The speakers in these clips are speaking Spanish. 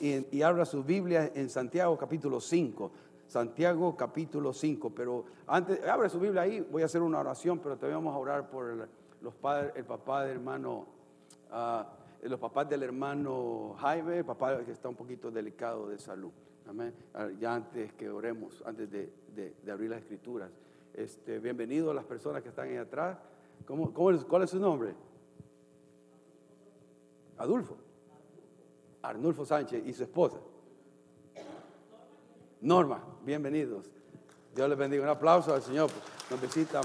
y, y abra su Biblia en Santiago capítulo 5. Santiago capítulo 5. Pero antes, abre su Biblia ahí, voy a hacer una oración, pero también vamos a orar por los padres, el papá del hermano, ah, los papás del hermano Jaime, el papá que está un poquito delicado de salud. Amén. Ah, Ya antes que oremos, antes de abrir las escrituras. Este, bienvenido a las personas que están ahí atrás. ¿Cómo, cómo es- ¿Cuál es su nombre? Adulfo. Arnulfo Sánchez y su esposa. Norma, bienvenidos. Dios les bendiga. Un aplauso al Señor. Nos visitan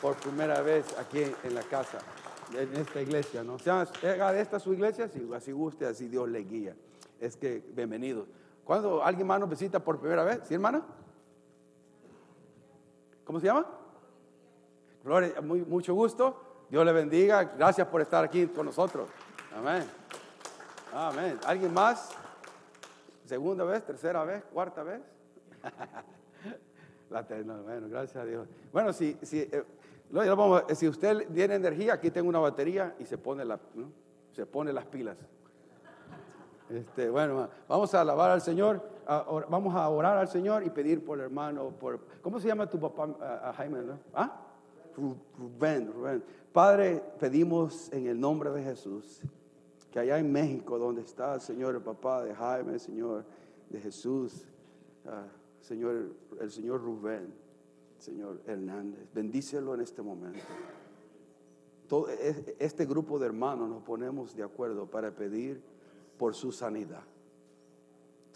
por primera vez aquí en, la casa, en esta iglesia. ¿no? Sea, haga esta su iglesia, si así guste, así Dios le guía. Es que bienvenidos. ¿Cuándo alguien más nos visita por primera vez? ¿Sí, hermana? ¿Cómo se llama? Gloria, muy, mucho gusto. Dios le bendiga. Gracias por estar aquí con nosotros. Amén. Amén. ¿Alguien más? ¿Segunda vez? ¿Tercera vez? ¿Cuarta vez? La no, bueno, gracias a Dios. Bueno, si, si, eh, vamos si usted tiene energía, aquí tengo una batería y se pone, la, se pone las pilas. Este, bueno, vamos a alabar al Señor, vamos a orar al Señor y pedir por el hermano, por, ¿cómo se llama tu papá, Jaime? no? ¿Ah? Ru- Rubén, Rubén. Padre, pedimos en el nombre de Jesús que allá en México, donde está el Señor, el papá de Jaime, Señor de Jesús, ah, Señor, el Señor Rubén, Señor Hernández, bendícelo en este momento. Todo es- este grupo de hermanos nos ponemos de acuerdo para pedir por su sanidad,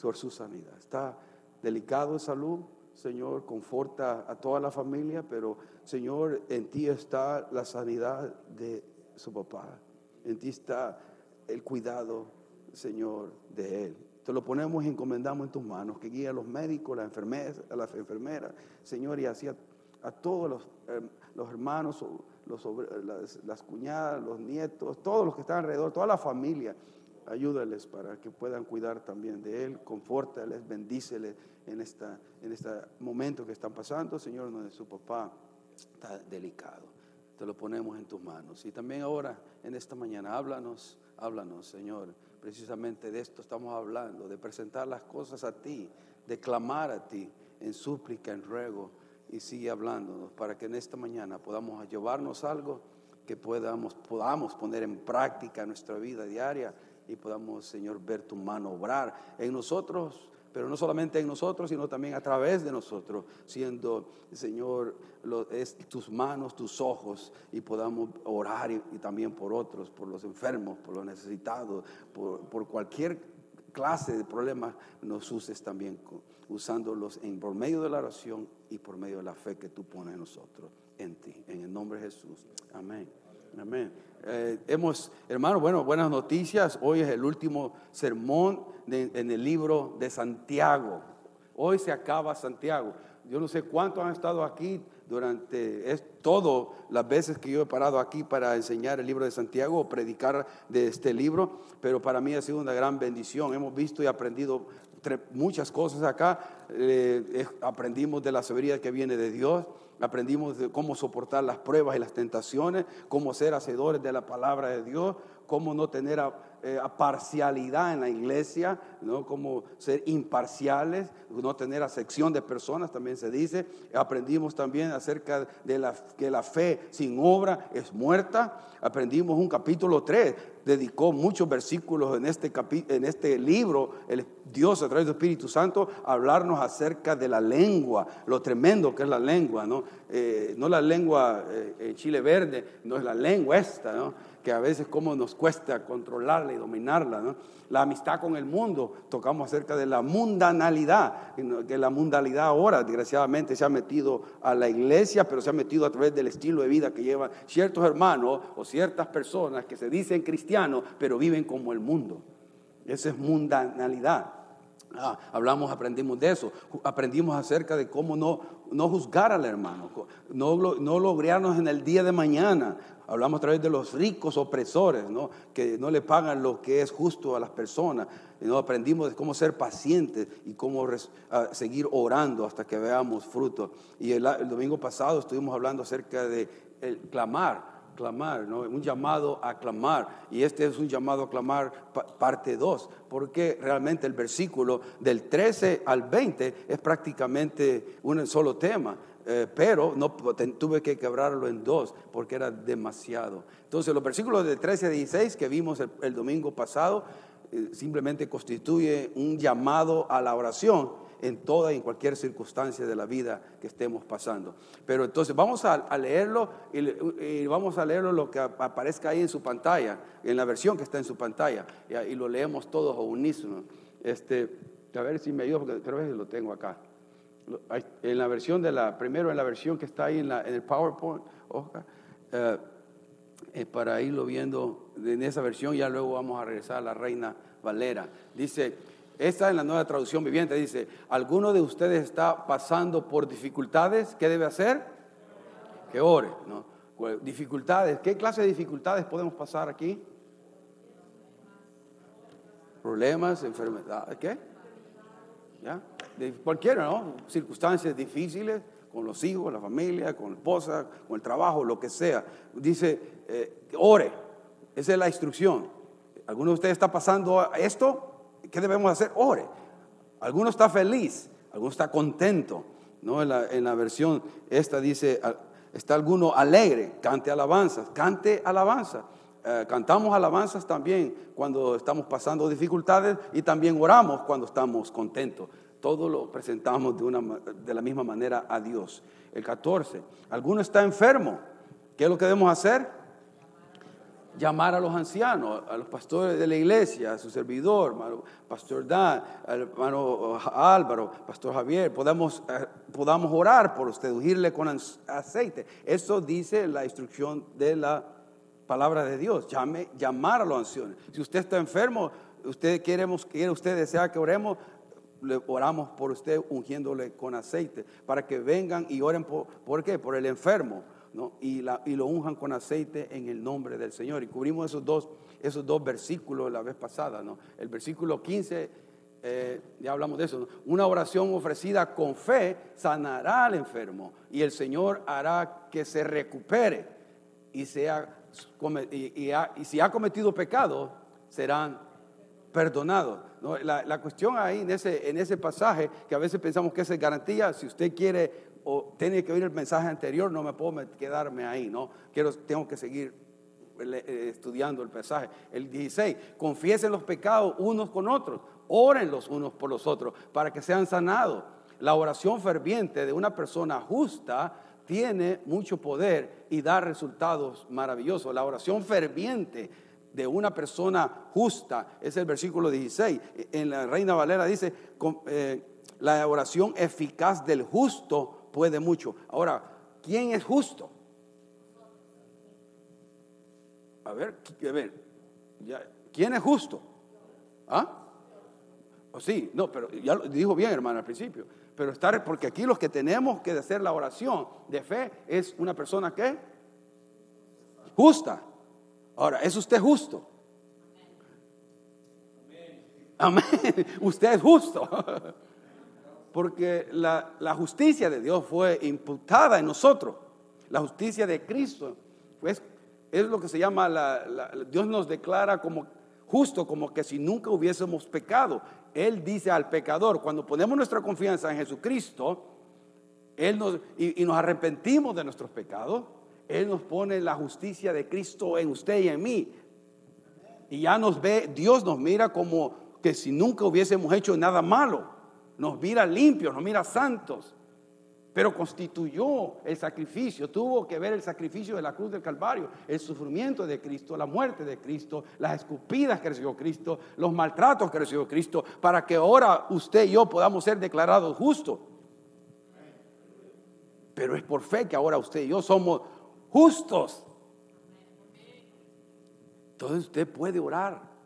por su sanidad. Está delicado de salud, Señor, conforta a toda la familia, pero Señor, en ti está la sanidad de su papá, en ti está el cuidado, Señor, de él. Te lo ponemos y encomendamos en tus manos, que guíe a los médicos, las enfermeras, a las enfermeras, Señor, y así a, todos los, eh, hermanos, las cuñadas, los nietos, todos los que están alrededor, toda la familia. Ayúdales para que puedan cuidar también de Él, confórtales, bendíceles en, esta, en este momento que están pasando, Señor, donde su papá está delicado. Te lo ponemos en tus manos. Y también ahora, en esta mañana, háblanos, háblanos, Señor. Precisamente de esto estamos hablando, de presentar las cosas a ti, de clamar a ti en súplica, en ruego. Y sigue hablándonos para que en esta mañana podamos llevarnos algo que podamos, podamos poner en práctica en nuestra vida diaria y podamos, Señor, ver tu mano obrar en nosotros, pero no solamente en nosotros, sino también a través de nosotros, siendo, Señor, lo- es tus manos, tus ojos, y podamos orar y, también por otros, por los enfermos, por los necesitados, por, cualquier clase de problemas, nos uses también usándolos en, por medio de la oración y por medio de la fe que tú pones en nosotros, en ti, en el nombre de Jesús. Amén. Amén. Eh, hemos, hermano, bueno, buenas noticias. Hoy es el último sermón en el libro de Santiago. Hoy se acaba Santiago. Yo no sé cuántos han estado aquí durante es, todo las veces que yo he parado aquí para enseñar el libro de Santiago o predicar de este libro, pero para mí ha sido una gran bendición. Hemos visto y aprendido tre- muchas cosas acá. Eh, aprendimos de la sabiduría que viene de Dios. Aprendimos de cómo soportar las pruebas y las tentaciones, cómo ser hacedores de la palabra de Dios, cómo no tener eh, parcialidad en la iglesia, ¿no? cómo ser imparciales, no tener acepción de personas, también se dice. Aprendimos también acerca de la, que la fe sin obra es muerta. Aprendimos un capítulo 3, dedicó muchos versículos en este, en este libro, el Dios a través del Espíritu Santo, a hablarnos acerca de la lengua, lo tremendo que es la lengua, ¿no? Eh, no la lengua eh, chile verde, no es la lengua esta, ¿no? que a veces cómo nos cuesta controlarla y dominarla. ¿no? La amistad con el mundo, tocamos acerca de la mundanalidad, que la mundanalidad ahora desgraciadamente se ha metido a la iglesia, pero se ha metido a través del estilo de vida que llevan ciertos hermanos o ciertas personas que se dicen cristianos, pero viven como el mundo. Esa es mundanalidad. Ah, hablamos, aprendimos de eso. Aprendimos acerca de cómo no, no juzgar al hermano, no, no lograrnos en el día de mañana. Hablamos a través de los ricos opresores, ¿no? que no le pagan lo que es justo a las personas. Y no aprendimos de cómo ser pacientes y cómo ah, seguir orando hasta que veamos fruto. Y el, domingo pasado estuvimos hablando acerca de clamar clamar, ¿no? un llamado a clamar. Y este es un llamado a clamar parte 2, porque realmente el versículo del 13 al 20 es prácticamente un solo tema. Eh, pero no, tuve que quebrarlo en dos porque era demasiado. Entonces los versículos del 13 a 16 que vimos el, domingo pasado eh, simplemente constituye un llamado a la oración en toda y en cualquier circunstancia de la vida que estemos pasando. Pero entonces vamos a, leerlo y, vamos a leerlo lo que aparezca ahí en su pantalla, en la versión que está en su pantalla, y, lo leemos todos a unísono. Este, a ver si me ayuda, porque creo que lo tengo acá. En la versión de la, primero en la versión que está ahí en, el PowerPoint, eh, eh, para irlo viendo en esa versión, ya luego vamos a regresar a la Reina Valera. Dice, esta en la nueva traducción viviente dice, ¿alguno de ustedes está pasando por dificultades? ¿Qué debe hacer? Que ore. ¿no? Dificultades, ¿qué clase de dificultades podemos pasar aquí? Problemas, enfermedades, ¿qué? ¿Ya? De cualquiera, ¿no? Circunstancias difíciles con los hijos, la familia, con la esposa, con el trabajo, lo que sea. Dice, eh, ore. Esa es la instrucción. ¿Alguno de ustedes está pasando esto? ¿qué debemos hacer? Ore. Alguno está feliz, alguno está contento. ¿no? En, la, versión esta dice, está alguno alegre, cante alabanzas, cante alabanza. Eh, cantamos alabanzas también cuando estamos pasando dificultades y también oramos cuando estamos contentos. Todo lo presentamos de, una, de la misma manera a Dios. El 14, alguno está enfermo. ¿Qué es lo que debemos hacer? llamar a los ancianos, a los pastores de la iglesia, a su servidor, pastor Dan, hermano Álvaro, pastor Javier, podamos, eh, podamos orar por usted, ungirle con aceite. Eso dice la instrucción de la palabra de Dios, llame, llamar a los ancianos. Si usted está enfermo, usted queremos, quiere usted desea que oremos, oramos por usted ungiéndole con aceite, para que vengan y oren por, ¿por qué? Por el enfermo y, lo unjan con aceite en el nombre del Señor. Y cubrimos esos dos, esos dos versículos la vez pasada. ¿no? El versículo 15, eh, ya hablamos de eso. Una oración ofrecida con fe sanará al enfermo y el Señor hará que se recupere. Y, sea, y, si ha cometido pecado, serán perdonados. La, cuestión ahí en ese, en ese pasaje, que a veces pensamos que es garantía, si usted quiere o tiene que oír el mensaje anterior, no me puedo quedarme ahí, ¿no? Quiero, tengo que seguir eh, estudiando el mensaje. El 16, confiesen los pecados unos con otros, oren los unos por los otros para que sean sanados. La oración ferviente de una persona justa tiene mucho poder y da resultados maravillosos. La oración ferviente de una persona justa es el versículo 16. En la Reina Valera dice, eh, la oración eficaz del justo puede mucho. Ahora, ¿quién es justo? A ver, a ver, ¿quién es justo? ¿Ah? ¿O oh, sí, no, pero ya lo dijo bien, hermano, al principio. Pero estar, porque aquí los que tenemos que hacer la oración de fe es una persona que justa. Ahora, ¿es usted justo? Amén. Usted es justo. porque la, justicia de Dios fue imputada en nosotros. La justicia de Cristo pues, es lo que se llama, Dios nos declara como justo, como que si nunca hubiésemos pecado. Él dice al pecador, cuando ponemos nuestra confianza en Jesucristo, Él nos, y nos arrepentimos de nuestros pecados, Él nos pone la justicia de Cristo en usted y en mí. Y ya nos ve, Dios nos mira como que si nunca hubiésemos hecho nada malo nos mira limpios, nos mira santos, pero constituyó el sacrificio, tuvo que ver el sacrificio de la cruz del Calvario, el sufrimiento de Cristo, la muerte de Cristo, las escupidas que recibió Cristo, los maltratos que recibió Cristo, para que ahora usted y yo podamos ser declarados justos. Pero es por fe que ahora usted y yo somos justos. Entonces usted puede orar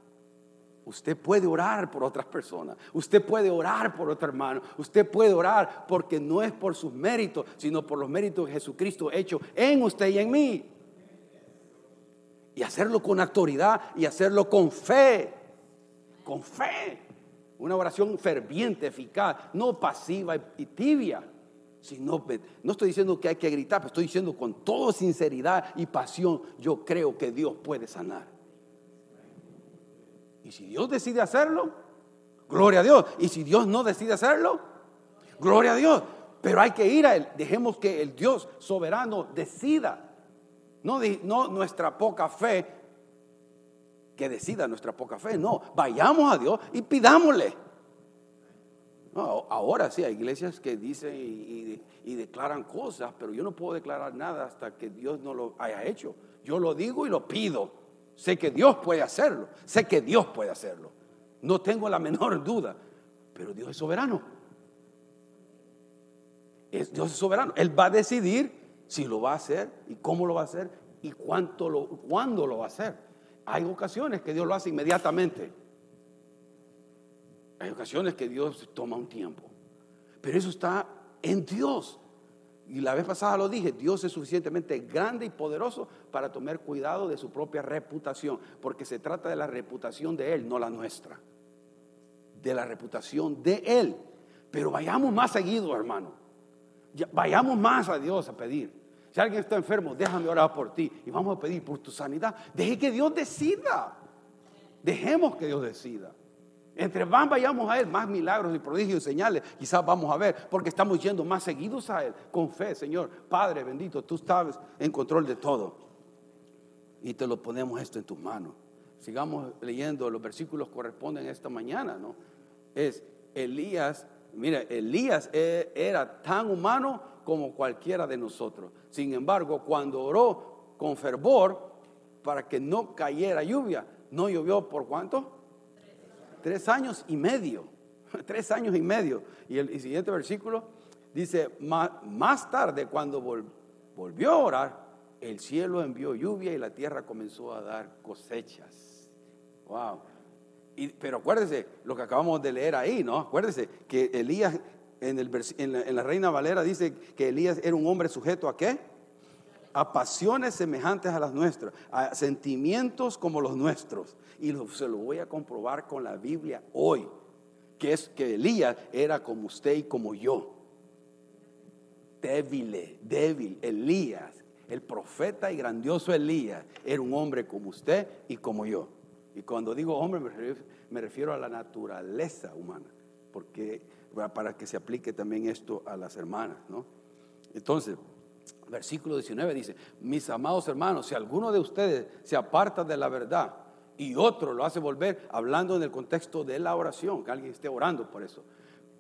Usted puede orar por otras personas. Usted puede orar por otro hermano. Usted puede orar porque no es por sus méritos, sino por los méritos de Jesucristo hecho en usted y en mí. Y hacerlo con autoridad y hacerlo con fe. Con fe. Una oración ferviente, eficaz, no pasiva y tibia. Si no, no estoy diciendo que hay que gritar, pero estoy diciendo con toda sinceridad y pasión, yo creo que Dios puede sanar. Y si Dios decide hacerlo, gloria a Dios. Y si Dios no decide hacerlo, gloria a Dios. Pero hay que ir a Él. Dejemos que el Dios soberano decida. No, no nuestra poca fe, que decida nuestra poca fe. No, vayamos a Dios y pidámosle. Ahora sí, hay iglesias que dicen y, declaran cosas, pero yo no puedo declarar nada hasta que Dios no lo haya hecho. Yo lo digo y lo pido. Sé que Dios puede hacerlo. Sé que Dios puede hacerlo. No tengo la menor duda. Pero Dios es soberano. Dios es soberano. Él va a decidir si lo va a hacer y cómo lo va a hacer y cuánto lo, cuándo lo va a hacer. Hay ocasiones que Dios lo hace inmediatamente. Hay ocasiones que Dios toma un tiempo. Pero eso está en Dios. Y la vez pasada lo dije, Dios es suficientemente grande y poderoso para tomar cuidado de su propia reputación, porque se trata de la reputación de Él, no la nuestra. De la reputación de Él. Pero vayamos más seguido, hermano vayamos más a Dios a pedir. Si alguien está enfermo, déjame orar por ti y vamos a pedir por tu sanidad. Deje que Dios decida. Dejemos que Dios decida. Entre más vayamos a Él, más milagros y prodigios y señales quizás vamos a ver, porque estamos yendo más seguidos a Él con fe, Señor. Padre bendito, tú estás en control de todo. Y te lo ponemos esto en tus manos. Sigamos leyendo, los versículos corresponden esta mañana, ¿no? Es Elías Mira, Elías e, era tan humano como cualquiera de nosotros. Sin embargo, cuando oró con fervor para que no cayera lluvia, no llovió por cuánto? Tres años y medio. Tres años y medio. Y el, siguiente versículo dice, más, tarde cuando volvió a orar, el cielo envió lluvia y la tierra comenzó a dar cosechas. Wow pero acuérdese lo que acabamos de leer ahí, ¿no? Acuérdese que Elías, en, el, en, la, Reina Valera dice que Elías era un hombre sujeto a qué? A pasiones semejantes a las nuestras, a sentimientos como los nuestros. Y se lo voy a comprobar con la Biblia hoy, que es que Elías era como usted y como yo. Débil, débil. Elías, el profeta y grandioso Elías, era un hombre como usted y como yo. Y cuando digo hombre me refiero, a la naturaleza humana, porque para que se aplique también esto a las hermanas, ¿no? Entonces, versículo 19 dice, mis amados hermanos, si alguno de ustedes se aparta de la verdad y otro lo hace volver, hablando en el contexto de la oración, que alguien esté orando por eso,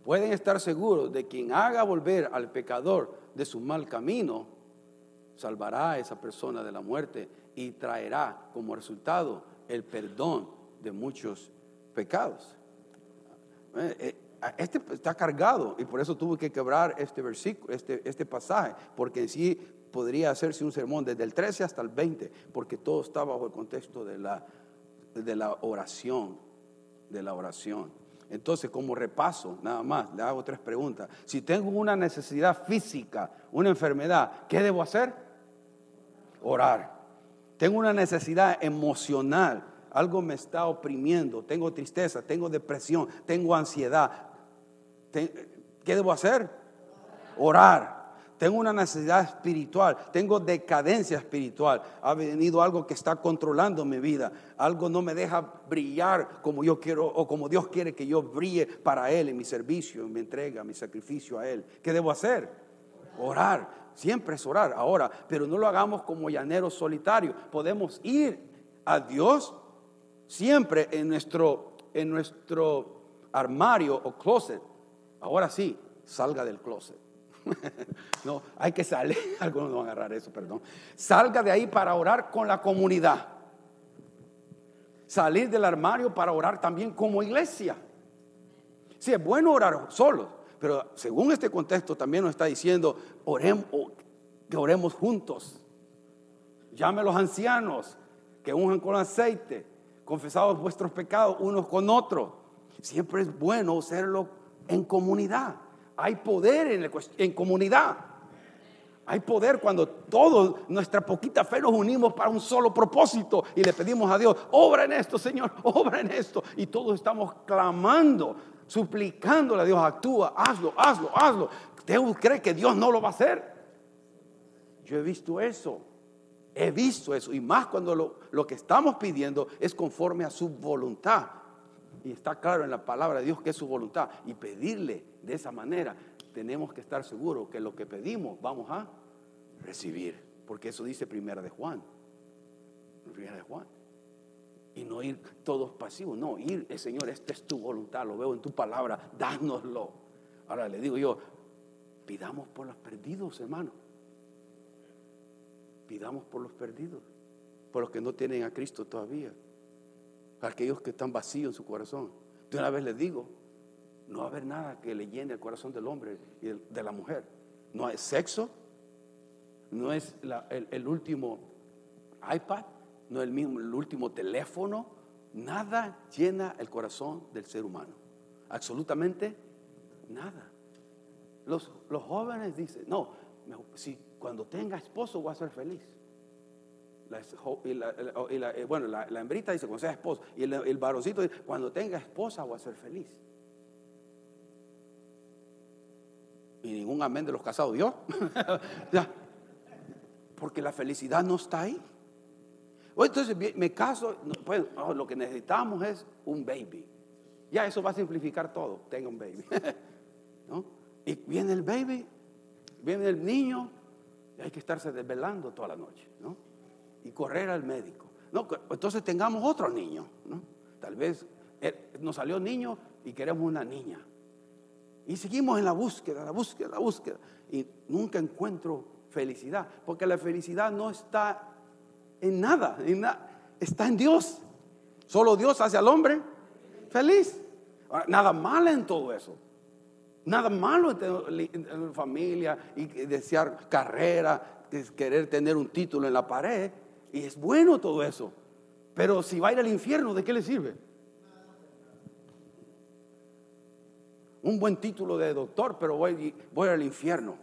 pueden estar seguros de quien haga volver al pecador de su mal camino, salvará a esa persona de la muerte y traerá como resultado el perdón de muchos pecados. Este está cargado y por eso tuve que quebrar este versículo, este, este pasaje, porque en sí podría hacerse un sermón desde el 13 hasta el 20, porque todo está bajo el contexto de la, de la oración, de la oración. Entonces, como repaso, nada más, le hago tres preguntas. Si tengo una necesidad física, una enfermedad, ¿qué debo hacer? Orar tengo una necesidad emocional, algo me está oprimiendo, tengo tristeza, tengo depresión, tengo ansiedad. ¿Qué debo hacer? Orar. Tengo una necesidad espiritual, tengo decadencia espiritual. Ha venido algo que está controlando mi vida. Algo no me deja brillar como yo quiero o como Dios quiere que yo brille para Él en mi servicio, en mi entrega, mi sacrificio a Él. ¿Qué debo hacer? Orar. Siempre es orar ahora, pero no lo hagamos como llaneros solitarios. Podemos ir a Dios siempre en nuestro, en nuestro armario o closet. Ahora sí, salga del closet. no, hay que salir, algunos no van a agarrar eso, perdón. Salga de ahí para orar con la comunidad. Salir del armario para orar también como iglesia. Si es bueno orar solo, pero según este contexto también nos está diciendo, que oremos juntos. Llame a los ancianos que unjan con aceite, confesados vuestros pecados unos con otros. Siempre es bueno hacerlo en comunidad. Hay poder en, comunidad. Hay poder cuando todos, nuestra poquita fe, nos unimos para un solo propósito y le pedimos a Dios, obra en esto, Señor, obra en esto. Y todos estamos clamando suplicándole a Dios, actúa, hazlo, hazlo, hazlo. ¿Usted cree que Dios no lo va a hacer? Yo he visto eso. He visto eso. Y más cuando lo, lo, que estamos pidiendo es conforme a su voluntad. Y está claro en la palabra de Dios que es su voluntad. Y pedirle de esa manera, tenemos que estar seguros que lo que pedimos vamos a recibir. Porque eso dice primera de Juan. Primera de Juan. Y no ir todos pasivos. No, ir, eh, Señor, esta es tu voluntad. Lo veo en tu palabra. Dánoslo. Ahora le digo yo, pidamos por los perdidos, hermano. Pidamos por los perdidos, por los que no tienen a Cristo todavía, aquellos que están vacíos en su corazón. De una vez les digo, no va a haber nada que le llene el corazón del hombre y de la mujer. No es sexo, no es el, último iPad, no es el, mismo, último teléfono, nada llena el corazón del ser humano. Absolutamente nada. Los, los jóvenes dicen, no, si cuando tenga esposo voy a ser feliz. Eh, bueno, la, hembrita dice, cuando sea esposo. Y el, el varoncito dice, cuando tenga esposa voy a ser feliz. Y ningún amén de los casados yo. Porque la felicidad no está ahí. entonces me caso, pues, lo que necesitamos es un baby. Ya eso va a simplificar todo. Tenga un baby. Y viene el baby, viene el niño, hay que estarse desvelando toda la noche, ¿no? Y correr al médico. No, entonces tengamos otro niño, ¿no? Tal vez eh, nos salió niño y queremos una niña. Y seguimos en la búsqueda, la búsqueda, la búsqueda. Y nunca encuentro felicidad, porque la felicidad no está en nada, está en Dios. Solo Dios hace al hombre feliz. nada malo en todo eso. Nada malo en familia y desear carrera, querer tener un título en la pared. Y es bueno todo eso. Pero si va a ir al infierno, ¿de qué le sirve? Un buen título de doctor, pero voy, voy al infierno.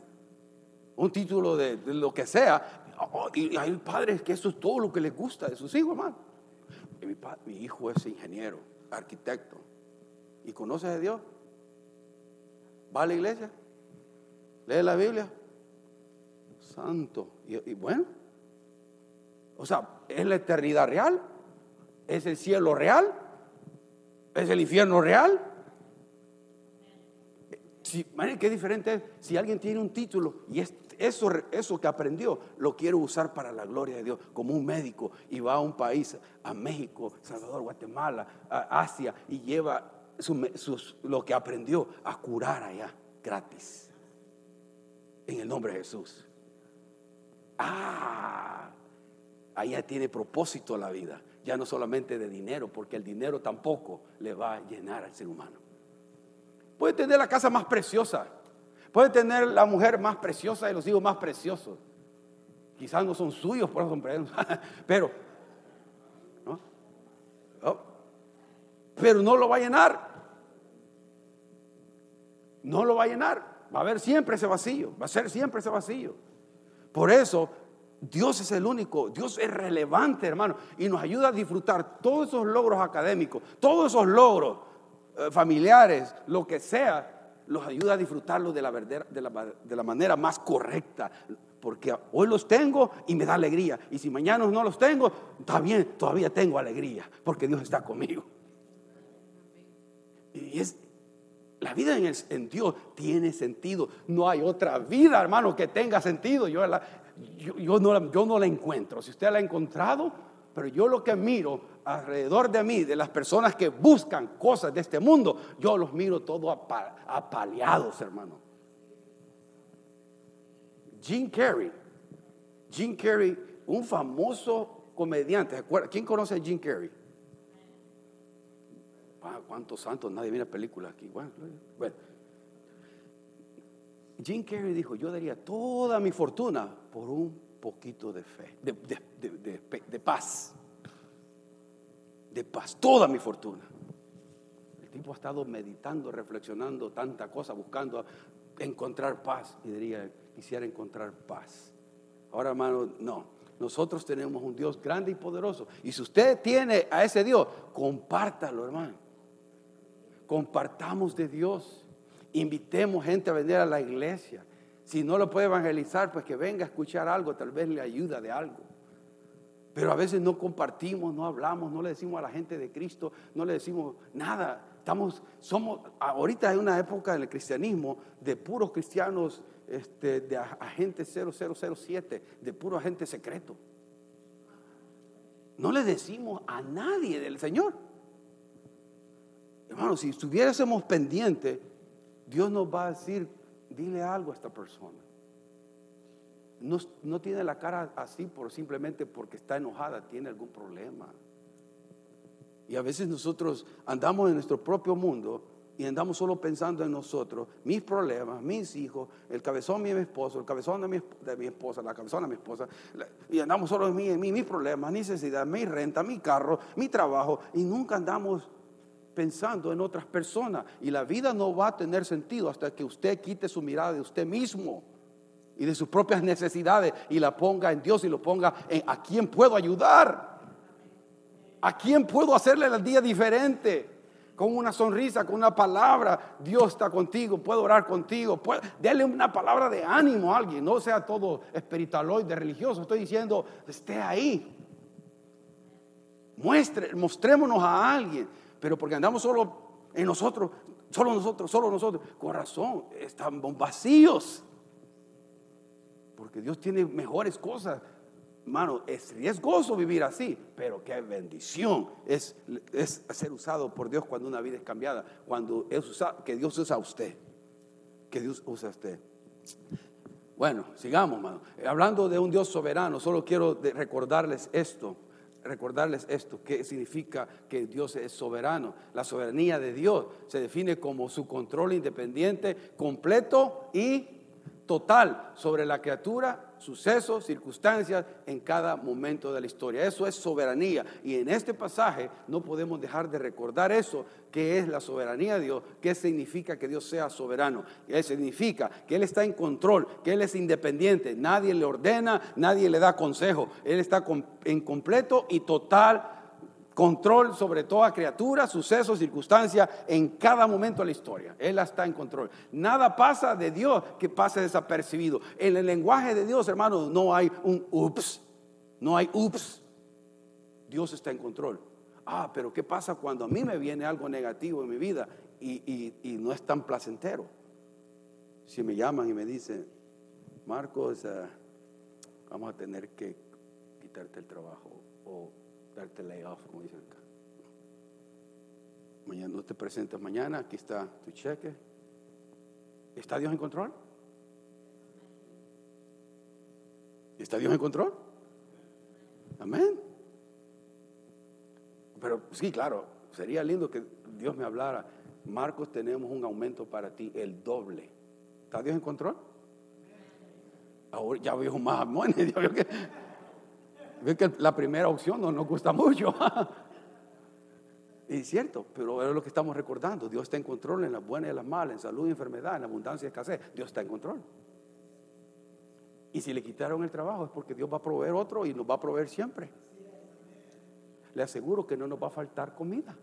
Un título de, lo que sea. Oh, y hay padres que eso es todo lo que les gusta de sus hijos, hermano. Mi, mi hijo es ingeniero, arquitecto. ¿Y conoce a Dios? ¿Va a la iglesia? ¿Lee la Biblia? Santo. Y, bueno, o sea, ¿es la eternidad real? ¿Es el cielo real? ¿Es el infierno real? Si, qué diferente es si alguien tiene un título y eso, eso que aprendió lo quiere usar para la gloria de Dios, como un médico, y va a un país, a México, Salvador, Guatemala, Asia, y lleva lo que aprendió a curar allá gratis. En el nombre de Jesús. Ah, allá tiene propósito la vida. Ya no solamente de dinero, porque el dinero tampoco le va a llenar al ser humano. Puede tener la casa más preciosa. Puede tener la mujer más preciosa y los hijos más preciosos. Quizás no son suyos, por son pero, ¿no? Pero no lo va a llenar no lo va a llenar. Va a haber siempre ese vacío, va a ser siempre ese vacío. Por eso Dios es el único, Dios es relevante, hermano, y nos ayuda a disfrutar todos esos logros académicos, todos esos logros eh, familiares, lo que sea, los ayuda a disfrutarlos de la, de, la, de la manera más correcta. Porque hoy los tengo y me da alegría. Y si mañana no los tengo, también todavía tengo alegría, porque Dios está conmigo. Y es, la vida en, Dios tiene sentido. No hay otra vida, hermano, que tenga sentido. Yo, yo, no, yo no la encuentro. Si usted la ha encontrado, pero yo lo que miro alrededor de mí, de las personas que buscan cosas de este mundo, yo los miro todos apaleados, hermano. Jim Carrey. Jim Carrey, un famoso comediante. ¿Quién conoce a Jim Carrey? ¿Cuántos santos? Nadie mira películas aquí. Bueno, Jim Carrey dijo, yo daría toda mi fortuna por un poquito de fe, de, paz. De paz, toda mi fortuna. El tipo ha estado meditando, reflexionando tanta cosa, buscando encontrar paz. Y diría, quisiera encontrar paz. Ahora, hermano, no. Nosotros tenemos un Dios grande y poderoso. Y si usted tiene a ese Dios, compártalo, hermano compartamos de Dios, invitemos gente a venir a la iglesia. Si no lo puede evangelizar, pues que venga a escuchar algo, tal vez le ayuda de algo. Pero a veces no compartimos, no hablamos, no le decimos a la gente de Cristo, no le decimos nada. Estamos, somos, ahorita hay una época del cristianismo de puros cristianos, este, de agente 0007, de puro agente secreto. No le decimos a nadie del Señor. Hermano, si estuviésemos pendientes, Dios nos va a decir, dile algo a esta persona. No, no, tiene la cara así por simplemente porque está enojada, tiene algún problema. Y a veces nosotros andamos en nuestro propio mundo y andamos solo pensando en nosotros, mis problemas, mis hijos, el cabezón de mi esposo, el cabezón de mi, de mi esposa, la cabezón de mi esposa, y andamos solo en mí, en mí, mis problemas, mi necesidad, mi renta, mi carro, mi trabajo, y nunca andamos pensando en otras personas. Y la vida no va a tener sentido hasta que usted quite su mirada de usted mismo y de sus propias necesidades y la ponga en Dios y lo ponga en a quién puedo ayudar. ¿A quién puedo hacerle el día diferente? Con una sonrisa, con una palabra, Dios está contigo, puedo orar contigo, puedo, dale una palabra de ánimo a alguien, no sea todo espiritualoide, religioso, estoy diciendo, esté ahí. Muestre, mostrémonos a alguien, pero porque andamos solo en nosotros, solo nosotros, solo nosotros, con razón, estamos vacíos. Porque Dios tiene mejores cosas Hermano, es riesgoso vivir así, pero qué bendición es, es ser usado por Dios cuando una vida es cambiada, cuando es usado, que Dios usa a usted, que Dios usa a usted. Bueno, sigamos, hermano. Hablando de un Dios soberano, solo quiero recordarles esto, recordarles esto, qué significa que Dios es soberano. La soberanía de Dios se define como su control independiente, completo y total sobre la criatura sucesos, circunstancias en cada momento de la historia. Eso es soberanía. Y en este pasaje no podemos dejar de recordar eso, que es la soberanía de Dios, que significa que Dios sea soberano. Que significa que Él está en control, que Él es independiente. Nadie le ordena, nadie le da consejo. Él está en completo y total control sobre toda criatura, suceso, circunstancia, en cada momento de la historia. Él está en control. Nada pasa de Dios que pase desapercibido. En el lenguaje de Dios, hermano, no hay un ups. No hay ups. Dios está en control. Ah, pero ¿qué pasa cuando a mí me viene algo negativo en mi vida y, no es tan placentero? Si me llaman y me dicen, Marcos, eh, vamos a tener que quitarte el trabajo o darte layoff, como dicen acá. Mañana no te presentas mañana, aquí está tu cheque. ¿Está Dios en control? ¿Está Dios en control? Amén. Pero sí, claro, sería lindo que Dios me hablara. Marcos, tenemos un aumento para ti, el doble. ¿Está Dios en control? Ahora ya veo más, ya veo que Ve que la primera opción no nos gusta mucho. es cierto, pero es lo que estamos recordando. Dios está en control en las buenas y las malas, en salud y enfermedad, en abundancia y escasez. Dios está en control. Y si le quitaron el trabajo es porque Dios va a proveer otro y nos va a proveer siempre. Le aseguro que no nos va a faltar comida.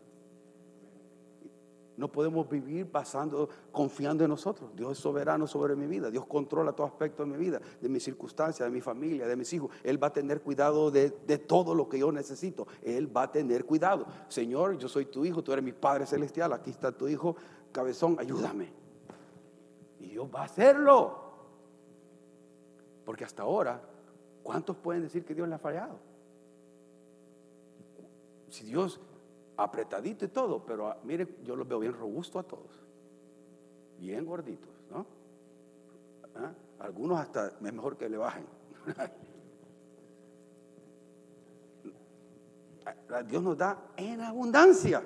No podemos vivir basando, confiando en nosotros. Dios es soberano sobre mi vida. Dios controla todo aspecto de mi vida, de mis circunstancias, de mi familia, de mis hijos. Él va a tener cuidado de, todo lo que yo necesito. Él va a tener cuidado. Señor, yo soy tu hijo, tú eres mi Padre Celestial. Aquí está tu hijo, cabezón, ayúdame. Y Dios va a hacerlo. Porque hasta ahora, ¿cuántos pueden decir que Dios le ha fallado? Si Dios apretadito y todo, pero ah, mire, yo los veo bien robusto a todos, bien gorditos, ¿no? ¿Ah? Algunos hasta es mejor que le bajen. Dios nos da en abundancia,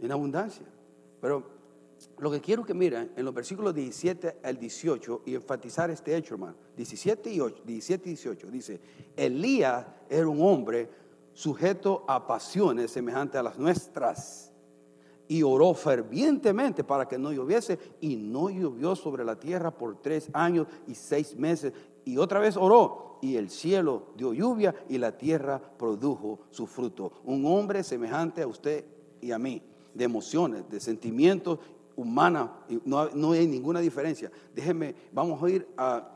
en abundancia. Pero lo que quiero que miren en los versículos 17 al 18 y enfatizar este hecho, hermano, 17 y 8, 17 y 18, dice, Elías era un hombre sujeto a pasiones semejantes a las nuestras. Y oró fervientemente para que no lloviese y no llovió sobre la tierra por tres años y seis meses. Y otra vez oró y el cielo dio lluvia y la tierra produjo su fruto. Un hombre semejante a usted y a mí. de emociones, de sentimientos humanos, no, no hay ninguna diferencia. Déjenme, vamos a ir a,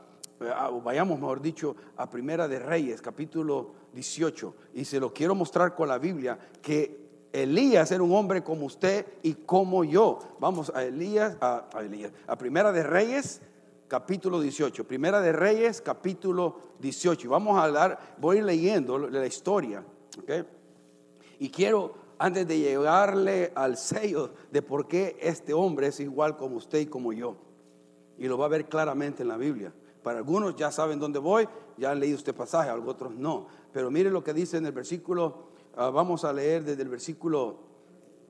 vayamos mejor dicho, a Primera de Reyes, capítulo 18, y se lo quiero mostrar con la Biblia, que Elías era un hombre como usted y como yo. Vamos a Elías, a, Elías, a Primera de Reyes, capítulo 18. Primera de Reyes, capítulo 18. Y vamos a hablar, voy leyendo la historia. Y quiero, antes de llegarle al sello de por qué este hombre es igual como usted y como yo. Y lo va a ver claramente en la Biblia. Para algunos ya saben dónde voy, ya han leído este pasaje, a otros no. Pero mire lo que dice en el versículo, ah, vamos a leer desde el versículo,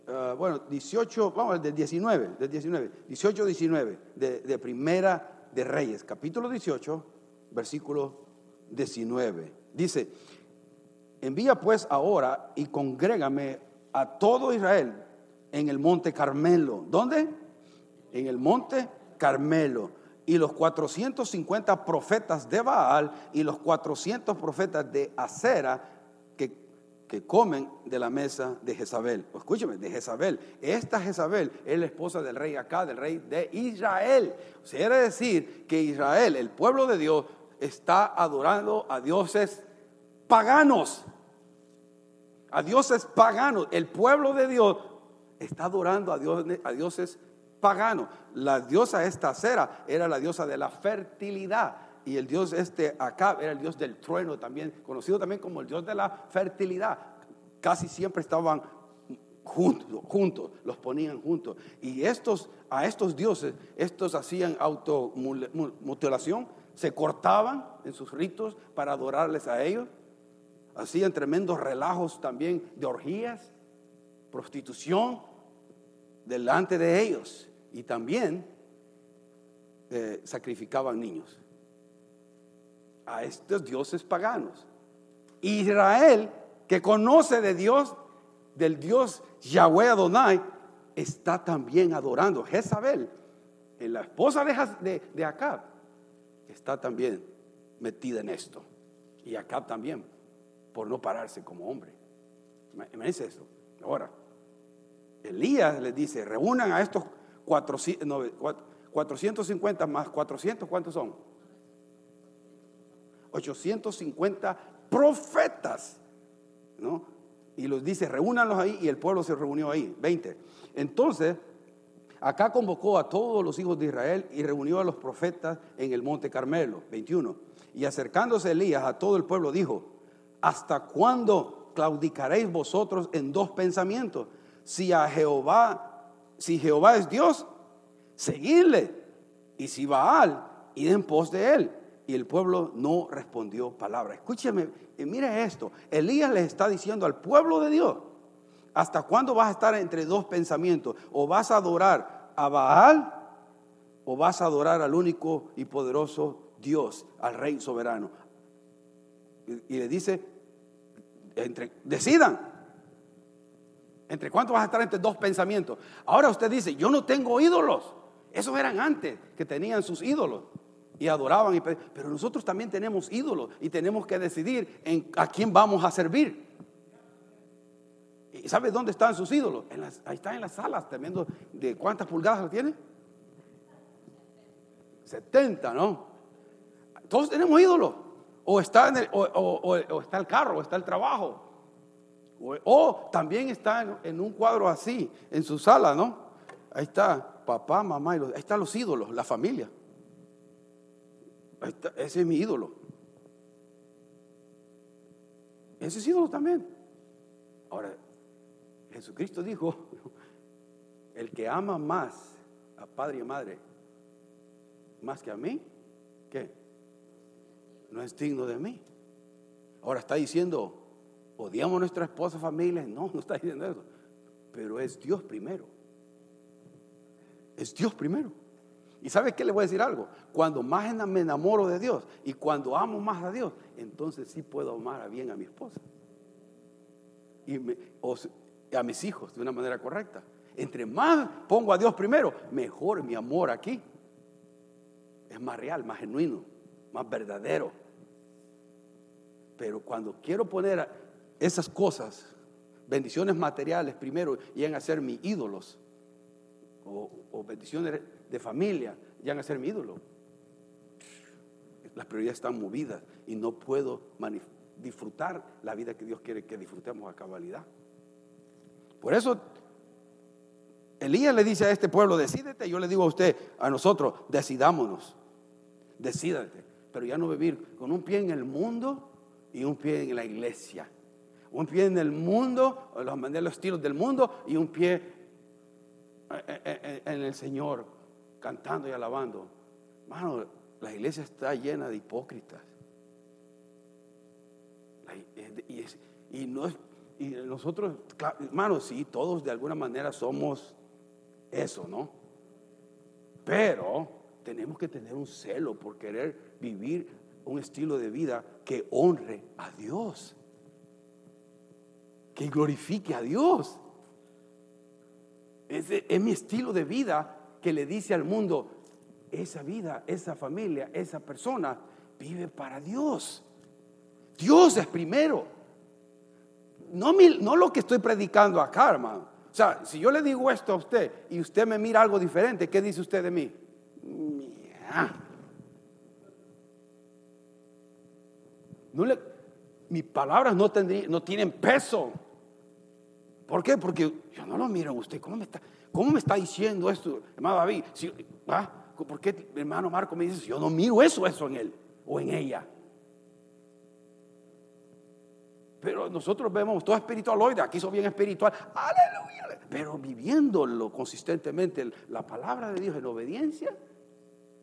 ah, bueno, 18, vamos, del 19, del 19, 18, 19, de, de Primera de Reyes, capítulo 18, versículo 19. Dice, envía pues ahora y congrégame a todo Israel en el monte Carmelo. ¿Dónde? En el monte Carmelo. Y los 450 profetas de Baal y los 400 profetas de Acera que comen de la mesa de Jezabel. Escúcheme, de Jezabel. Esta Jezabel es la esposa del rey acá, del rey de Israel. O sea, quiere decir que Israel, el pueblo de Dios, está adorando a dioses paganos. A dioses paganos. El pueblo de Dios está adorando a, a dioses paganos. La diosa esta cera era la diosa de la fertilidad y el dios este acá era el dios del trueno también, conocido también como el dios de la fertilidad. Casi siempre estaban juntos, juntos, los ponían juntos. Y estos, a estos dioses, estos hacían automutilación, se cortaban en sus ritos para adorarles a ellos. Hacían tremendos relajos también de orgías, prostitución delante de ellos. Y también eh, sacrificaban niños a estos dioses paganos. Israel, que conoce de Dios, del Dios Yahweh Adonai, está también adorando. Jezabel, la esposa de, de, Acab, está también metida en esto. Y Acab también, por no pararse como hombre. Imagínense eso. Ahora, Elías les dice, reúnan a estos 450 más 400, ¿cuántos son? 850 profetas, ¿no? Y los dice, reúnanlos ahí y el pueblo se reunió ahí, 20. Entonces, acá convocó a todos los hijos de Israel y reunió a los profetas en el monte Carmelo, 21. Y acercándose Elías a todo el pueblo dijo, ¿hasta cuándo claudicaréis vosotros en dos pensamientos? Si a Jehová, si Jehová es Dios, seguidle. Y si Baal, id en pos de él y el pueblo no respondió palabra. Escúcheme, mire esto. Elías le está diciendo al pueblo de Dios, ¿hasta cuándo vas a estar entre dos pensamientos? ¿O vas a adorar a Baal o vas a adorar al único y poderoso Dios, al Rey soberano? Y, le dice, entre, decidan. ¿Entre cuánto vas a estar entre dos pensamientos? Ahora usted dice, yo no tengo ídolos. Esos eran antes que tenían sus ídolos y adoraban. pero nosotros también tenemos ídolos y tenemos que decidir en a quién vamos a servir. ¿Y sabe dónde están sus ídolos? ahí están en las salas, tremendo. ¿De cuántas pulgadas tiene? 70, ¿no? Todos tenemos ídolos. O está, en el, o, está el carro, o está el trabajo. O, también está en, un cuadro así, en su sala, ¿no? Ahí está papá, mamá, y ahí están los ídolos, la familia ese es mi ídolo. Ese es ídolo también. Ahora, Jesucristo dijo, el que ama más a padre y madre, más que a mí, ¿qué? No es digno de mí. Ahora está diciendo, odiamos a nuestra esposa, familia. No, no está diciendo eso. Pero es Dios primero. Es Dios primero. ¿Y sabes qué le voy a decir algo? Cuando más me enamoro de Dios y cuando amo más a Dios, entonces sí puedo amar bien a mi esposa. Y a mis hijos de una manera correcta. Entre más pongo a Dios primero, mejor mi amor aquí. Es más real, más genuino, más verdadero. Pero cuando quiero poner esas cosas bendiciones materiales primero llegan a ser mis ídolos. O, bendiciones de familia llegan a ser mi ídolo. Las prioridades están movidas y no puedo disfrutar la vida que Dios quiere que disfrutemos a cabalidad. Por eso Elías le dice a este pueblo, decídete, yo le digo a usted, a nosotros, decidámonos, decídate, pero ya no vivir con un pie en el mundo y un pie en la iglesia. Un pie en el mundo, los, los estilos del mundo, y un pie eh, eh, eh, en el Señor, cantando y alabando. Mano, la iglesia está llena de hipócritas. Y, no y nosotros, hermanos, sí, todos de alguna manera somos eso, ¿no? Pero tenemos que tener un celo por querer vivir un estilo de vida que honre a Dios, que glorifique a Dios. Ese es mi estilo de vida que le dice al mundo, esa vida, esa familia, esa persona vive para Dios. Dios es primero. No, no lo que estoy predicando acá, hermano. O sea, si yo le digo esto a usted y usted me mira algo diferente, ¿qué dice usted de mí? Mis palabras no, no tienen peso. ¿Por qué? Porque yo no lo miro en usted. ¿Cómo me está, cómo me está diciendo esto, hermano David? ¿ah? ¿Por qué hermano Marco me dice, yo no miro eso, eso en él o en ella? Pero nosotros vemos todo espiritualoide, aquí son bien espiritual, aleluya, pero viviéndolo consistentemente, la palabra de Dios en obediencia,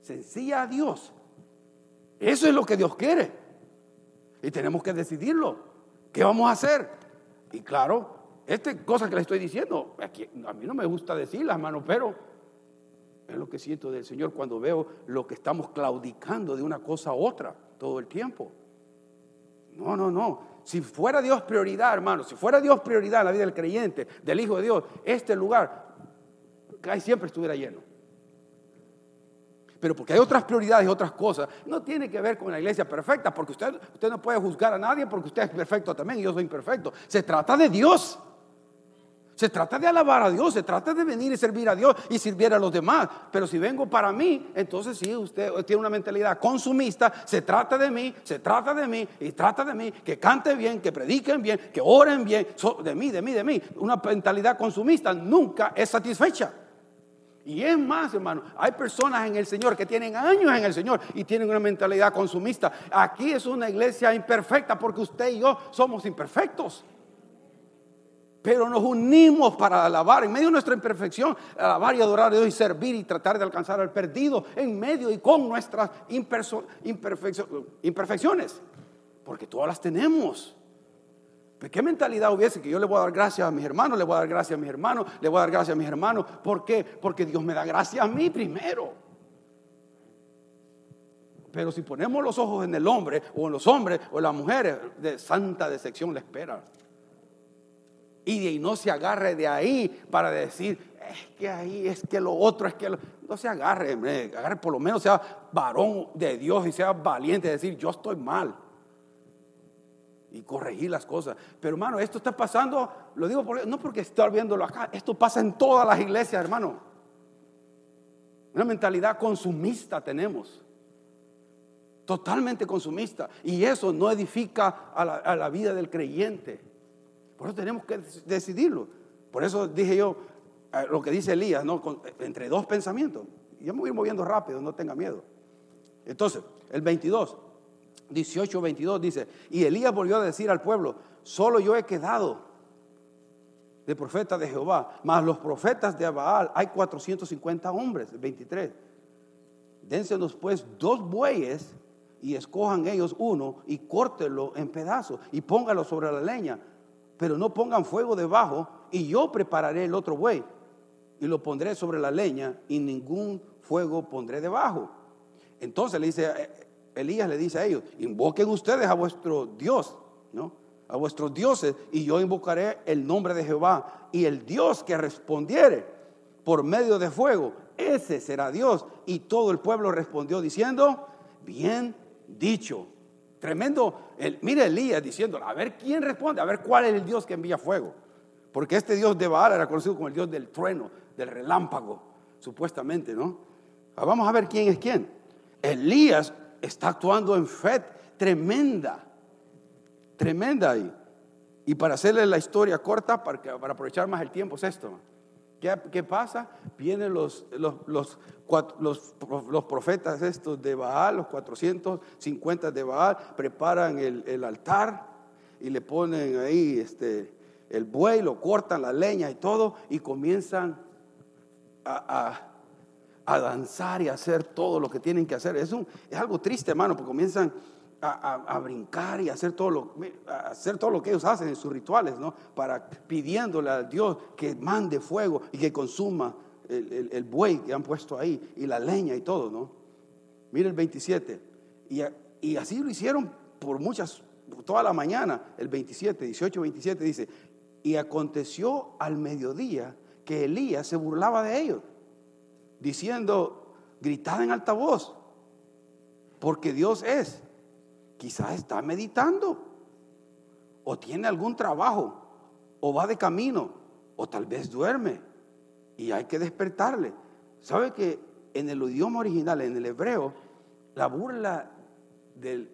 sencilla a Dios. Eso es lo que Dios quiere. Y tenemos que decidirlo. ¿Qué vamos a hacer? Y claro, esta cosa que le estoy diciendo, a mí no me gusta decirlas, hermano, pero es lo que siento del Señor cuando veo lo que estamos claudicando de una cosa a otra todo el tiempo. No, no, no. Si fuera Dios prioridad, hermano, si fuera Dios prioridad en la vida del creyente, del Hijo de Dios, este lugar ahí siempre estuviera lleno. Pero porque hay otras prioridades y otras cosas, no tiene que ver con la iglesia perfecta, porque usted, usted no puede juzgar a nadie porque usted es perfecto también y yo soy imperfecto. Se trata de Dios. Se trata de alabar a Dios, se trata de venir y servir a Dios y servir a los demás. Pero si vengo para mí, entonces sí, usted tiene una mentalidad consumista, se trata de mí, se trata de mí y trata de mí, que cante bien, que prediquen bien, que oren bien, de mí, de mí, de mí. Una mentalidad consumista nunca es satisfecha. Y es más, hermano, hay personas en el Señor que tienen años en el Señor y tienen una mentalidad consumista. Aquí es una iglesia imperfecta porque usted y yo somos imperfectos. Pero nos unimos para alabar en medio de nuestra imperfección, alabar y adorar a Dios y servir y tratar de alcanzar al perdido en medio y con nuestras imperfecciones. Porque todas las tenemos. ¿Qué mentalidad hubiese que yo le voy a dar gracias a mis hermanos, le voy a dar gracias a mis hermanos, le voy a dar gracias a mis hermanos? ¿Por qué? Porque Dios me da gracias a mí primero. Pero si ponemos los ojos en el hombre o en los hombres o en las mujeres, de santa decepción le espera y, no se agarre de ahí para decir, es que ahí, es que lo otro, es que no se agarre, agarre por lo menos sea varón de Dios y sea valiente, decir, yo estoy mal. Y corregir las cosas. Pero hermano, esto está pasando, lo digo no porque estoy viéndolo acá, esto pasa en todas las iglesias, hermano. Una mentalidad consumista tenemos. Totalmente consumista. Y eso no edifica a la vida del creyente. Por eso tenemos que decidirlo. Por eso dije yo eh, lo que dice Elías, ¿no? entre dos pensamientos. Yo me voy moviendo rápido, no tenga miedo. Entonces, el 22, 18, 22 dice, y Elías volvió a decir al pueblo, solo yo he quedado de profeta de Jehová, más los profetas de Baal, hay 450 hombres, 23. Dénsenos pues dos bueyes y escojan ellos uno y córtelo en pedazos y póngalo sobre la leña pero no pongan fuego debajo y yo prepararé el otro buey y lo pondré sobre la leña y ningún fuego pondré debajo. Entonces le dice, eh, Elías le dice a ellos, invoquen ustedes a vuestro Dios, ¿no? A vuestros dioses y yo invocaré el nombre de Jehová y el Dios que respondiere por medio de fuego, ese será Dios. Y todo el pueblo respondió diciendo, bien dicho. Tremendo. El, mire Elías diciendo, a ver quién responde, a ver cuál es el Dios que envía fuego. Porque este Dios de Baal era conocido como el Dios del trueno, del relámpago, supuestamente, ¿no? Ah, vamos a ver quién es quién. Elías está actuando en fe tremenda, tremenda ahí. Y para hacerle la historia corta, para, para aprovechar más el tiempo, es esto. ¿Qué, pasa? Vienen los, los, los, los, profetas estos de Baal, los 450 de Baal, preparan el, el altar y le ponen ahí este, el buey, lo cortan, la leña y todo, y comienzan a, a, danzar y a hacer todo lo que tienen que hacer. Es, un, es algo triste, hermano, porque comienzan a, brincar y hacer todo, lo, hacer todo lo que ellos hacen en sus rituales, ¿no? Para pidiéndole a Dios que mande fuego y que consuma el, buey que han puesto ahí y la leña y todo, ¿no? Mire el 27. Y, y así lo hicieron por muchas, toda la mañana, el 27, 18, 27 dice, y aconteció al mediodía que Elías se burlaba de ellos, diciendo, gritad en alta voz, porque Dios es quizás está meditando, o tiene algún trabajo, o va de camino, o tal vez duerme, y hay que despertarle. ¿Sabe que en el idioma original, en el hebreo, la burla del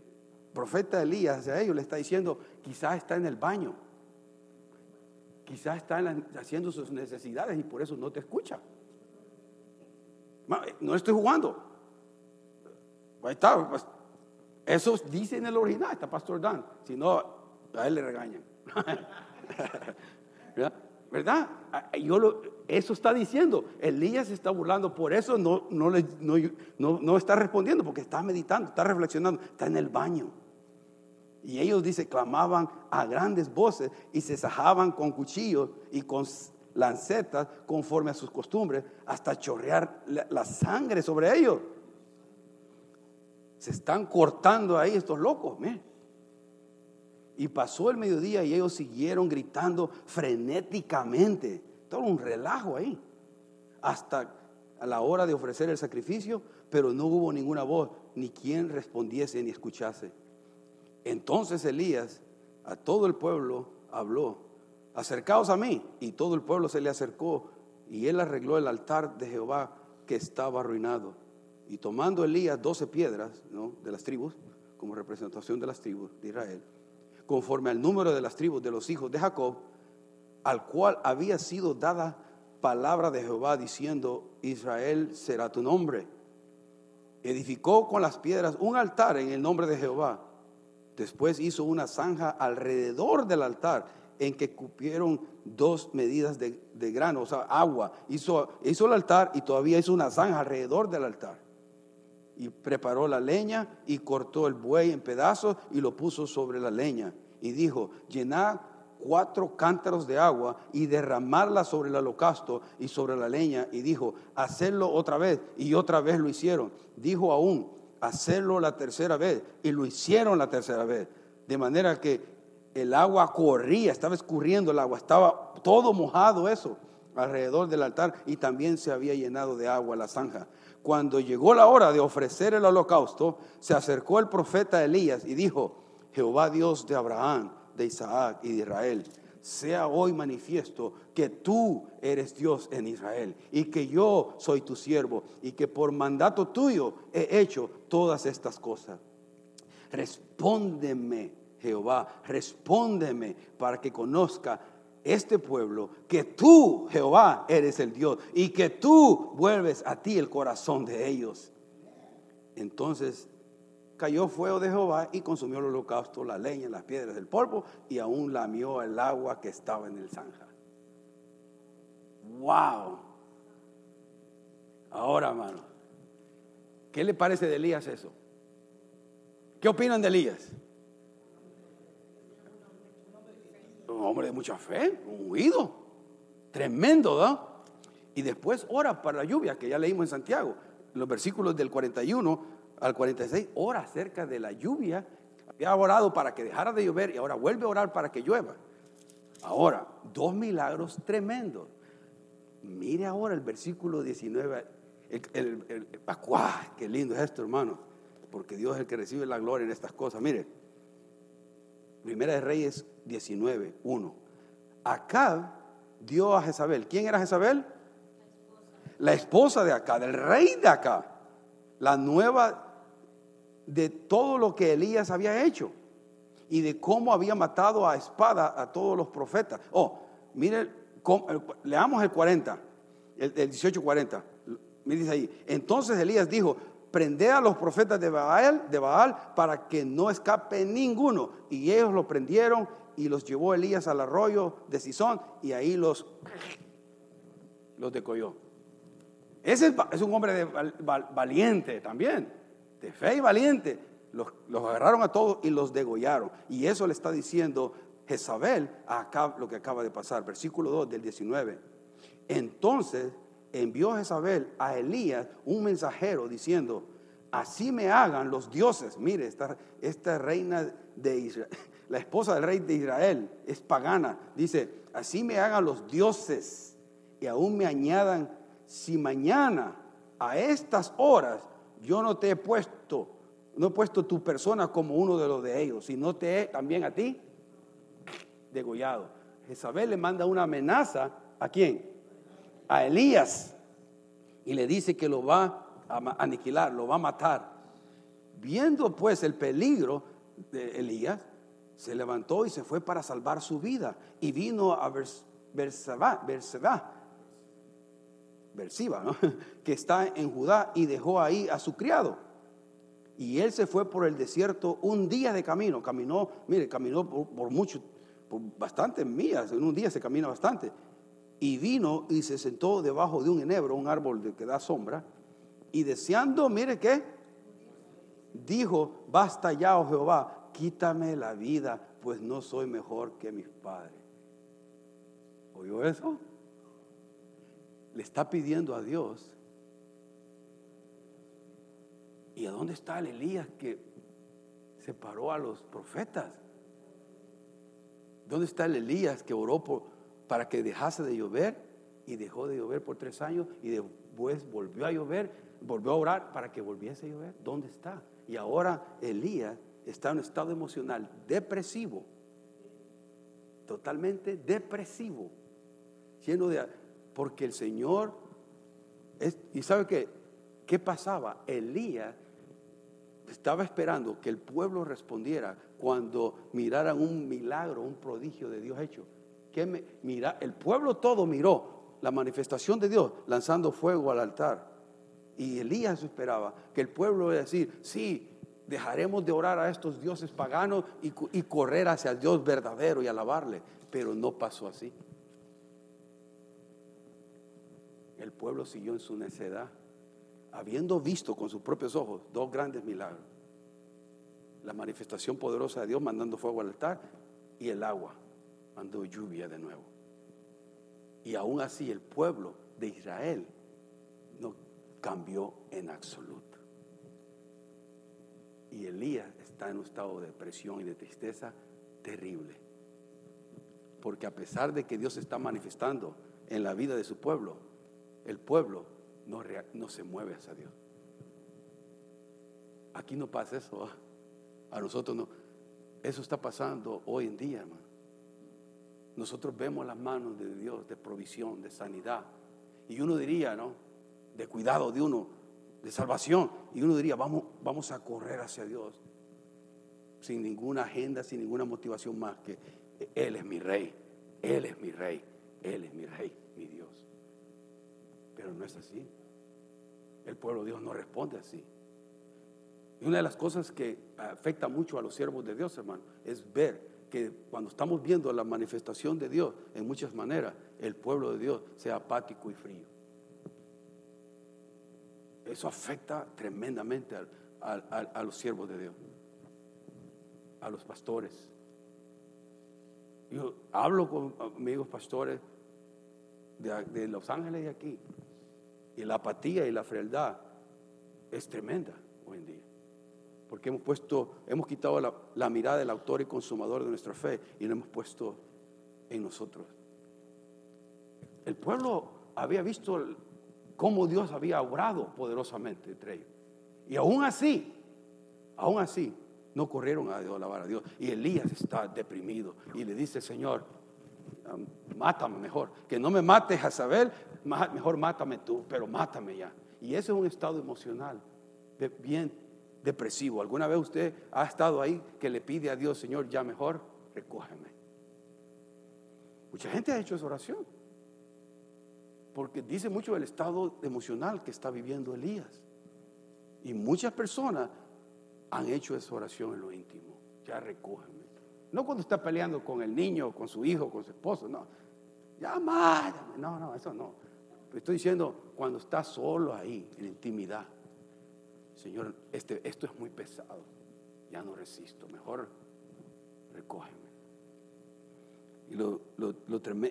profeta Elías hacia ellos le está diciendo, quizás está en el baño, quizás está haciendo sus necesidades y por eso no te escucha. No estoy jugando. Ahí está, pues, eso dice en el original, está Pastor Dan. Si no, a él le regañan. ¿Verdad? Yo eso está diciendo. Elías está burlando, por eso no, no, no, no, está respondiendo, porque está meditando, está reflexionando, está en el baño. Y ellos, dice, clamaban a grandes voces y se sajaban con cuchillos y con lancetas conforme a sus costumbres, hasta chorrear la sangre sobre ellos. Se están cortando ahí estos locos. Y pasó el mediodía y ellos siguieron gritando frenéticamente. Todo un relajo ahí. Hasta a la hora de ofrecer el sacrificio, pero no hubo ninguna voz, ni quien respondiese ni escuchase. Entonces Elías a todo el pueblo habló, acercaos a mí. Y todo el pueblo se le acercó y él arregló el altar de Jehová que estaba arruinado y tomando Elías doce piedras de las tribus, como representación de las tribus de Israel, conforme al número de las tribus de los hijos de Jacob, al cual había sido dada palabra de Jehová diciendo, Israel será tu nombre. Edificó con las piedras un altar en el nombre de Jehová. Después hizo una zanja alrededor del altar en que cupieron dos medidas de, grano, o sea, agua. Hizo, hizo el altar y todavía hizo una zanja alrededor del altar y preparó la leña y cortó el buey en pedazos y lo puso sobre la leña. Y dijo, llenad cuatro cántaros de agua y derramarla sobre el holocausto y sobre la leña. Y dijo, hacerlo otra vez. Y otra vez lo hicieron. Dijo aún, hacerlo la tercera vez. Y lo hicieron la tercera vez. De manera que el agua corría, estaba escurriendo el agua, estaba todo mojado eso alrededor del altar y también se había llenado de agua la zanja. Cuando llegó la hora de ofrecer el holocausto, se acercó el profeta Elías y dijo, Jehová Dios de Abraham, de Isaac y de Israel, sea hoy manifiesto que tú eres Dios en Israel y que yo soy tu siervo y que por mandato tuyo he hecho todas estas cosas. Respóndeme, Jehová, respóndeme para que conozca este pueblo que tú, Jehová, eres el Dios y que tú vuelves a ti el corazón de ellos. Entonces cayó fuego de Jehová y consumió el holocausto, la leña, las piedras, del polvo y aún lamió el agua que estaba en el zanja. ¡Wow! Ahora, hermano, ¿qué le parece de Elías eso? ¿Qué opinan de Elías? Un hombre de mucha fe, un huido, tremendo, ¿no? Y después ora para la lluvia, que ya leímos en Santiago, los versículos del 41 al 46, ora acerca de la lluvia. Había orado para que dejara de llover y ahora vuelve a orar para que llueva. Ahora, dos milagros tremendos. Mire ahora el versículo 19. El, ¡Qué lindo es esto, hermano! Porque Dios es el que recibe la gloria en estas cosas. Mire, Primera de Reyes 19, 1. Acab dio a Jezabel. ¿Quién era Jezabel? La esposa de acá, del rey de acá. La nueva de todo lo que Elías había hecho y de cómo había matado a espada a todos los profetas. Oh, mire, leamos el 40, el, 1840. Me dice ahí. Entonces Elías dijo: Prende a los profetas de Baal, de Baal para que no escape ninguno. Y ellos lo prendieron y los llevó Elías al arroyo de Sison y ahí los, los decoyó. Ese es un hombre valiente también, de fe y valiente. Los, agarraron a todos y los degollaron. Y eso le está diciendo Jezabel a lo que acaba de pasar. Versículo 2 del 19. Entonces envió Jezabel a Elías un mensajero diciendo, así me hagan los dioses. Mire, esta, esta reina de Israel, la esposa del rey de Israel, es pagana. Dice, así me hagan los dioses y aún me añadan, si mañana a estas horas yo no te he puesto, no he puesto tu persona como uno de los de ellos, sino te he también a ti degollado. Jezabel le manda una amenaza a quién? A Elías y le dice que lo va a aniquilar, lo va a matar. Viendo pues el peligro de Elías, se levantó y se fue para salvar su vida y vino a Berseba, Berseba, ¿no? que está en Judá y dejó ahí a su criado. Y él se fue por el desierto un día de camino. Caminó, mire, caminó por, mucho, por bastantes millas. En un día se camina bastante. Y vino y se sentó debajo de un enebro, un árbol que da sombra. Y deseando, mire qué, dijo, basta ya, oh Jehová, quítame la vida, pues no soy mejor que mis padres. ¿Oyó eso? Le está pidiendo a Dios. ¿Y a dónde está el Elías que separó a los profetas? ¿Dónde está el Elías que oró para que dejase de llover y dejó de llover por tres años y después volvió a llover, volvió a orar para que volviese a llover? ¿Dónde está? Y ahora Elías está en un estado emocional depresivo, totalmente depresivo, lleno de... Porque el Señor, y sabe qué, ¿qué pasaba? Elías estaba esperando que el pueblo respondiera cuando miraran un milagro, un prodigio de Dios hecho. Que me, mira, el pueblo todo miró la manifestación de Dios lanzando fuego al altar. Y Elías esperaba que el pueblo iba a decir, sí, dejaremos de orar a estos dioses paganos y, correr hacia el Dios verdadero y alabarle. Pero no pasó así. El pueblo siguió en su necedad, habiendo visto con sus propios ojos dos grandes milagros. La manifestación poderosa de Dios mandando fuego al altar y el agua mandó lluvia de nuevo. Y aún así el pueblo de Israel no cambió en absoluto. Y Elías está en un estado de depresión y de tristeza terrible. Porque a pesar de que Dios está manifestando en la vida de su pueblo, el pueblo no, no se mueve hacia Dios. Aquí no pasa eso. ¿ah? A nosotros no. Eso está pasando hoy en día, hermano. Nosotros vemos las manos de Dios de provisión, de sanidad. Y uno diría, ¿no? De cuidado de uno de salvación. Y uno diría, vamos, vamos a correr hacia Dios sin ninguna agenda, sin ninguna motivación más que Él es mi rey, Él es mi rey, Él es mi rey, mi Dios. Pero no es así. El pueblo de Dios no responde así. Y una de las cosas que afecta mucho a los siervos de Dios, hermano, es ver que cuando estamos viendo la manifestación de Dios en muchas maneras, el pueblo de Dios sea apático y frío. Eso afecta tremendamente a los siervos de Dios, a los pastores. Yo hablo con amigos pastores de, Los Ángeles y aquí, y la apatía y la frialdad es tremenda hoy en día. Porque hemos puesto, hemos quitado la, la mirada del autor y consumador de nuestra fe y lo hemos puesto en nosotros. El pueblo había visto cómo Dios había obrado poderosamente entre ellos. Y aún así, aún así, no corrieron a Dios, alabar a Dios. Y Elías está deprimido y le dice, Señor, mátame mejor. Que no me mates a saber, mejor mátame tú, pero mátame ya. Y ese es un estado emocional bien depresivo. ¿Alguna vez usted ha estado ahí que le pide a Dios, Señor, ya mejor, recógeme? Mucha gente ha hecho esa oración. Porque dice mucho del estado emocional que está viviendo Elías. Y muchas personas han hecho esa oración en lo íntimo. Ya recógeme. No cuando está peleando con el niño, con su hijo, con su esposo, no. Ya mátame. No, no, eso no. Estoy diciendo cuando está solo ahí, en intimidad. Señor, este, esto es muy pesado. Ya no resisto. Mejor recógeme. Y, lo,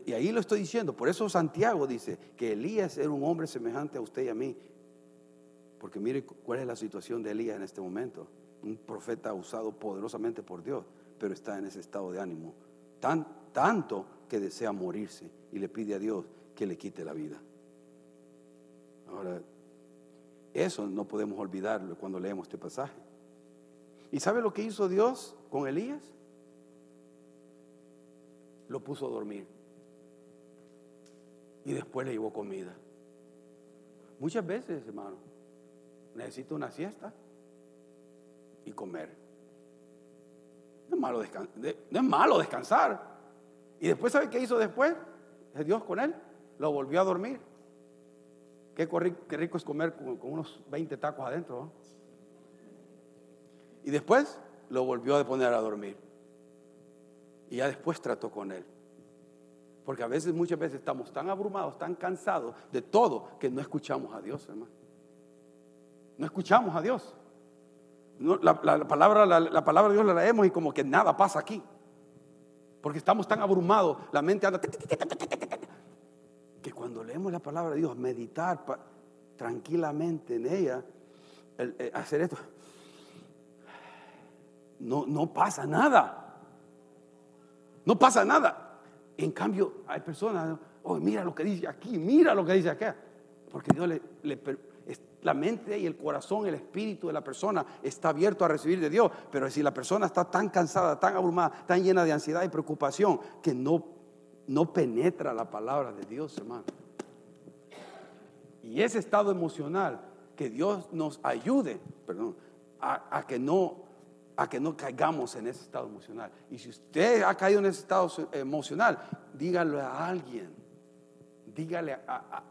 y ahí lo estoy diciendo. Por eso Santiago dice que Elías era un hombre semejante a usted y a mí. Porque mire cuál es la situación de Elías en este momento. Un profeta usado poderosamente por Dios, pero está en ese estado de ánimo. Tan, tanto que desea morirse y le pide a Dios que le quite la vida. Ahora, eso no podemos olvidarlo cuando leemos este pasaje. ¿Y sabe lo que hizo Dios con Elías? Lo puso a dormir. Y después le llevó comida. Muchas veces, hermano, necesito una siesta y comer. No es malo, no es malo descansar. Y después, ¿sabe qué hizo después? Dios con él. Lo volvió a dormir. Qué, rico es comer con, unos 20 tacos adentro. Y después lo volvió a poner a dormir. Y ya después trató con él. Porque a veces, muchas veces estamos tan abrumados, tan cansados de todo, que no escuchamos a Dios, hermano. No escuchamos a Dios. la, palabra, la, palabra de Dios la leemos y como que nada pasa aquí. Porque estamos tan abrumados, la mente anda que cuando leemos la palabra de Dios, meditar tranquilamente en ella, eh, hacer esto, no, no pasa nada. No pasa nada. En cambio, hay personas, oh, mira lo que dice aquí, mira lo que dice acá. Porque Dios le, la mente y el corazón, el espíritu de la persona está abierto a recibir de Dios. Pero si la persona está tan cansada, tan abrumada, tan llena de ansiedad y preocupación, que no no penetra la palabra de Dios, hermano. Y ese estado emocional, que Dios nos ayude, perdón, a, que no a que no caigamos en ese estado emocional. Y si usted ha caído en ese estado emocional, dígalo a alguien. Dígale a,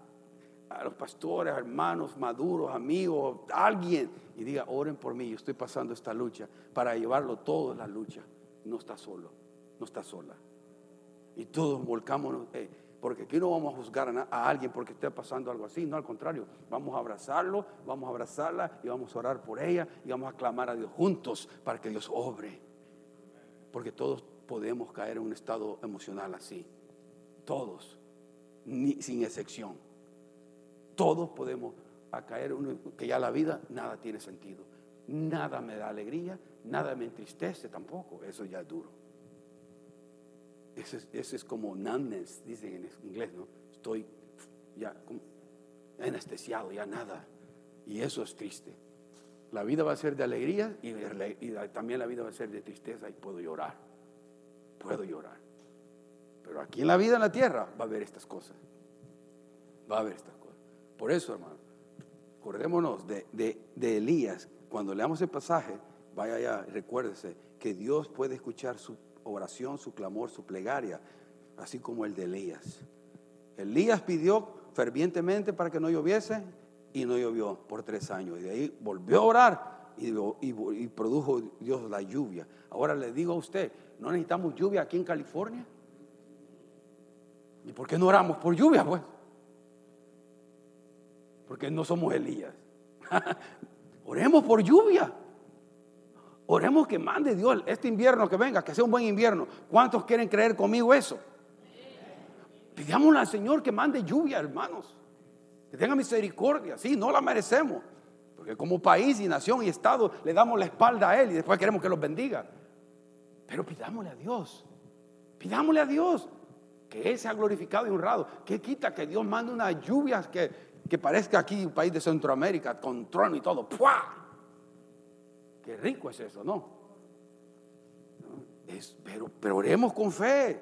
los pastores, hermanos, maduros, amigos, alguien. Y diga, oren por mí, yo estoy pasando esta lucha para llevarlo todo la lucha. No está solo, no está sola y todos volcamos, eh, porque aquí no vamos a juzgar a, alguien porque esté pasando algo así, no, al contrario, vamos a abrazarlo, vamos a abrazarla y vamos a orar por ella y vamos a clamar a Dios juntos para que Dios obre, porque todos podemos caer en un estado emocional así, todos, sin excepción, todos podemos caer en que ya la vida nada tiene sentido, nada me da alegría, nada me entristece tampoco, eso ya es duro. Ese, es como numbness, dicen en inglés, ¿no? Estoy ya anestesiado, ya nada. Y eso es triste. La vida va a ser de alegría y, también la vida va a ser de tristeza y puedo llorar. Puedo llorar. Pero aquí en la vida, en la tierra, va a haber estas cosas. Va a haber estas cosas. Por eso, hermano, acordémonos de, de Elías. Cuando leamos el pasaje, vaya allá, recuérdese que Dios puede escuchar su oración, su clamor, su plegaria, así como el de Elías. Elías pidió fervientemente para que no lloviese y no llovió por tres años. Y de ahí volvió a orar y, produjo Dios la lluvia. Ahora le digo a usted, ¿no necesitamos lluvia aquí en California? ¿Y por qué no oramos por lluvia, pues? Porque no somos Elías. Oremos por lluvia. Oremos que mande Dios este invierno que venga, que sea un buen invierno. ¿Cuántos quieren creer conmigo eso? Pidámosle al Señor que mande lluvia, hermanos. Que tenga misericordia. Sí, no la merecemos. Porque como país y nación y Estado le damos la espalda a Él y después queremos que los bendiga. Pero pidámosle a Dios. Pidámosle a Dios que Él sea glorificado y honrado. Que quita que Dios mande unas lluvias que, que parezca aquí un país de Centroamérica con trono y todo. ¡Pua! Qué rico es eso, ¿no? Es, pero, pero oremos con fe.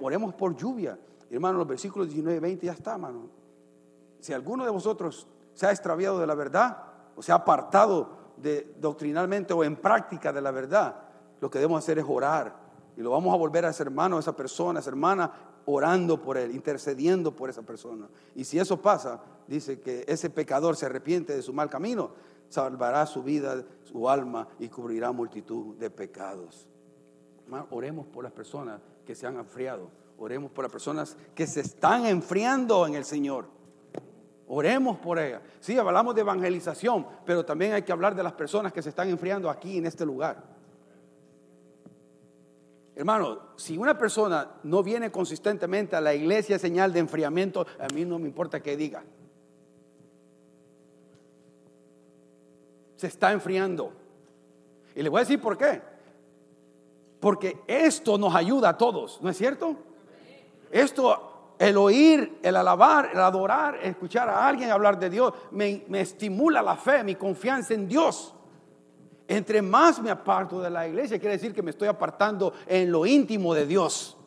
oremos por lluvia. Hermano, los versículos 19 y 20 ya está, hermano. Si alguno de vosotros se ha extraviado de la verdad o se ha apartado doctrinalmente o en práctica de la verdad, lo que debemos hacer es orar. Y lo vamos a volver a ese hermano, a esa persona, a esa hermana, orando por él, intercediendo por esa persona. Y si eso pasa, dice que ese pecador se arrepiente de su mal camino, salvará su vida, su alma y cubrirá multitud de pecados. Oremos por las personas que se han enfriado. Oremos por las personas que se están enfriando en el Señor. Oremos por ellas. Sí, hablamos de evangelización, pero también hay que hablar de las personas que se están enfriando aquí en este lugar. Hermano, si una persona no viene consistentemente a la iglesia, señal de enfriamiento, a mí no me importa qué diga. Se está enfriando. Y le voy a decir por qué. Porque esto nos ayuda a todos, ¿no es cierto? Esto, el oír, el alabar, el adorar, escuchar a alguien hablar de Dios, me, estimula la fe, mi confianza en Dios. Entre más me aparto de la iglesia, quiere decir que me estoy apartando en lo íntimo de Dios.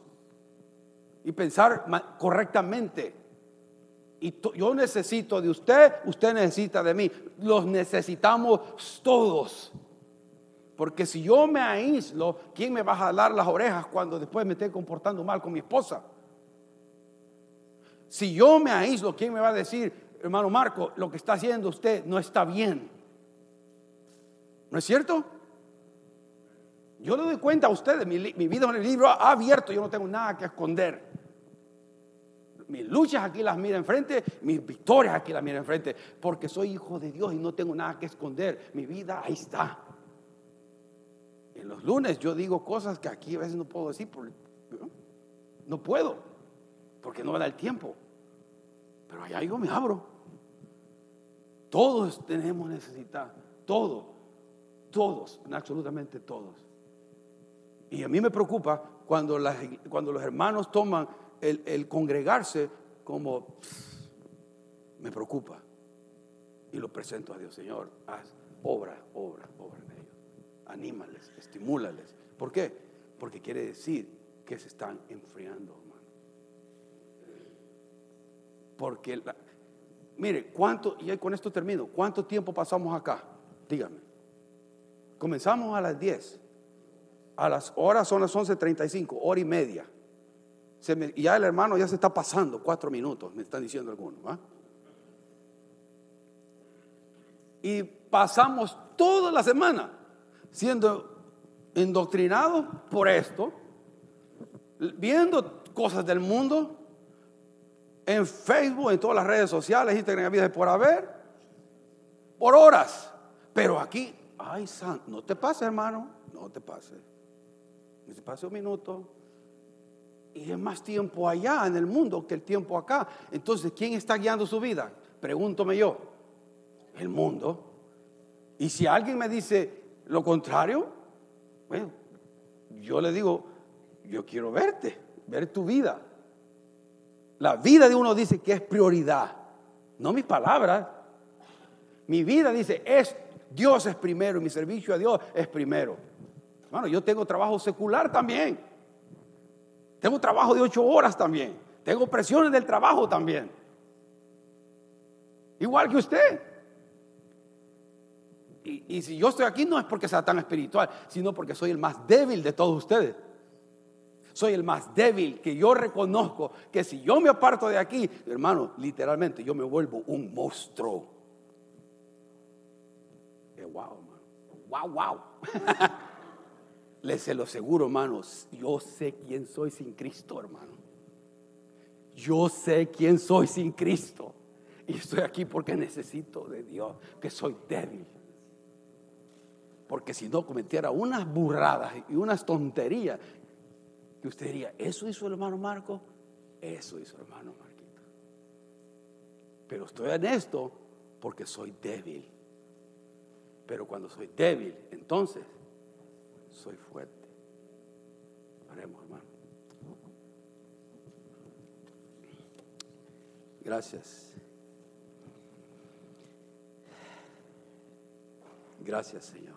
Y pensar correctamente. Y yo necesito de usted, usted necesita de mí. Los necesitamos todos. Porque si yo me aíslo, ¿quién me va a jalar las orejas cuando después me esté comportando mal con mi esposa? Si yo me aíslo, ¿quién me va a decir, hermano Marco, lo que está haciendo usted no está bien? ¿No es cierto? Yo le doy cuenta a ustedes, mi, vida en el libro ha abierto, yo no tengo nada que esconder. Mis luchas aquí las mira enfrente, mis victorias aquí las mira enfrente, porque soy hijo de Dios y no tengo nada que esconder. Mi vida ahí está. En los lunes yo digo cosas que aquí a veces no puedo decir, no, puedo, porque no me da el tiempo. Pero allá yo me abro. Todos tenemos necesidad, todos, todos, absolutamente todos. Y a mí me preocupa cuando, cuando los hermanos toman el, congregarse como, me preocupa. Y lo presento a Dios, Señor, haz obra, obra, obra anímales, estimúlales. ¿Por qué? Porque quiere decir que se están enfriando, hermano. Porque, mire, ¿cuánto, y con esto termino, cuánto tiempo pasamos acá? Dígame. Comenzamos a las 10. A las horas son las 11.35, hora y media. Se ya el hermano ya se está pasando cuatro minutos, me están diciendo algunos. Y pasamos toda la semana siendo indoctrinados por esto, viendo cosas del mundo, en Facebook, en todas las redes sociales, Instagram, vida por haber, por horas. Pero aquí, ay, san, no te pase, hermano, no te pase. No te pase un minuto. Y es más tiempo allá en el mundo que el tiempo acá. Entonces, ¿quién está guiando su vida? Pregúntome yo. El mundo. Y si alguien me dice, lo contrario, bueno, yo le digo, yo quiero verte, ver tu vida. La vida de uno dice que es prioridad, no mis palabras. Mi vida dice, es Dios es primero y mi servicio a Dios es primero. Bueno, yo tengo trabajo secular también. Tengo trabajo de ocho horas también. Tengo presiones del trabajo también. Igual que usted. Y, si yo estoy aquí no es porque sea tan espiritual, sino porque soy el más débil de todos ustedes. Soy el más débil que yo reconozco que si yo me aparto de aquí, hermano, literalmente yo me vuelvo un monstruo. wow, Wow, wow. Les se lo aseguro, hermanos. Yo sé quién soy sin Cristo, hermano. Yo sé quién soy sin Cristo. Y estoy aquí porque necesito de Dios, que soy débil. Porque si no cometiera unas burradas y unas tonterías, que usted diría, ¿eso hizo el hermano Marco? Eso hizo el hermano Marquito. Pero estoy en esto porque soy débil. Pero cuando soy débil, entonces soy fuerte. Oremos, hermano. Gracias. Gracias, Señor.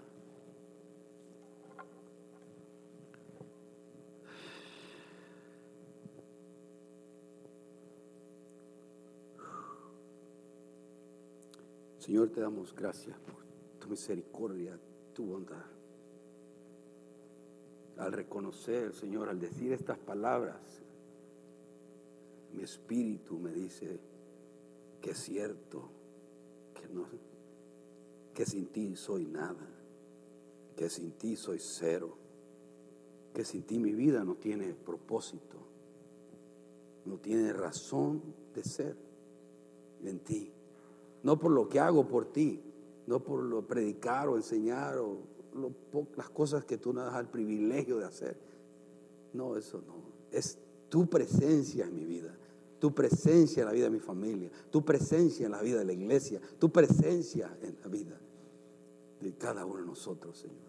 Señor, te damos gracias por tu misericordia, tu bondad. Al reconocer, Señor, al decir estas palabras, mi espíritu me dice que es cierto, que no, que sin ti soy nada, que sin ti soy cero, que sin ti mi vida no tiene propósito, no tiene razón de ser en ti. No por lo que hago por ti, no por lo predicar o enseñar o las cosas que tú nos das el privilegio de hacer. No, eso no. Es tu presencia en mi vida, tu presencia en la vida de mi familia, tu presencia en la vida de la iglesia, tu presencia en la vida de cada uno de nosotros, Señor.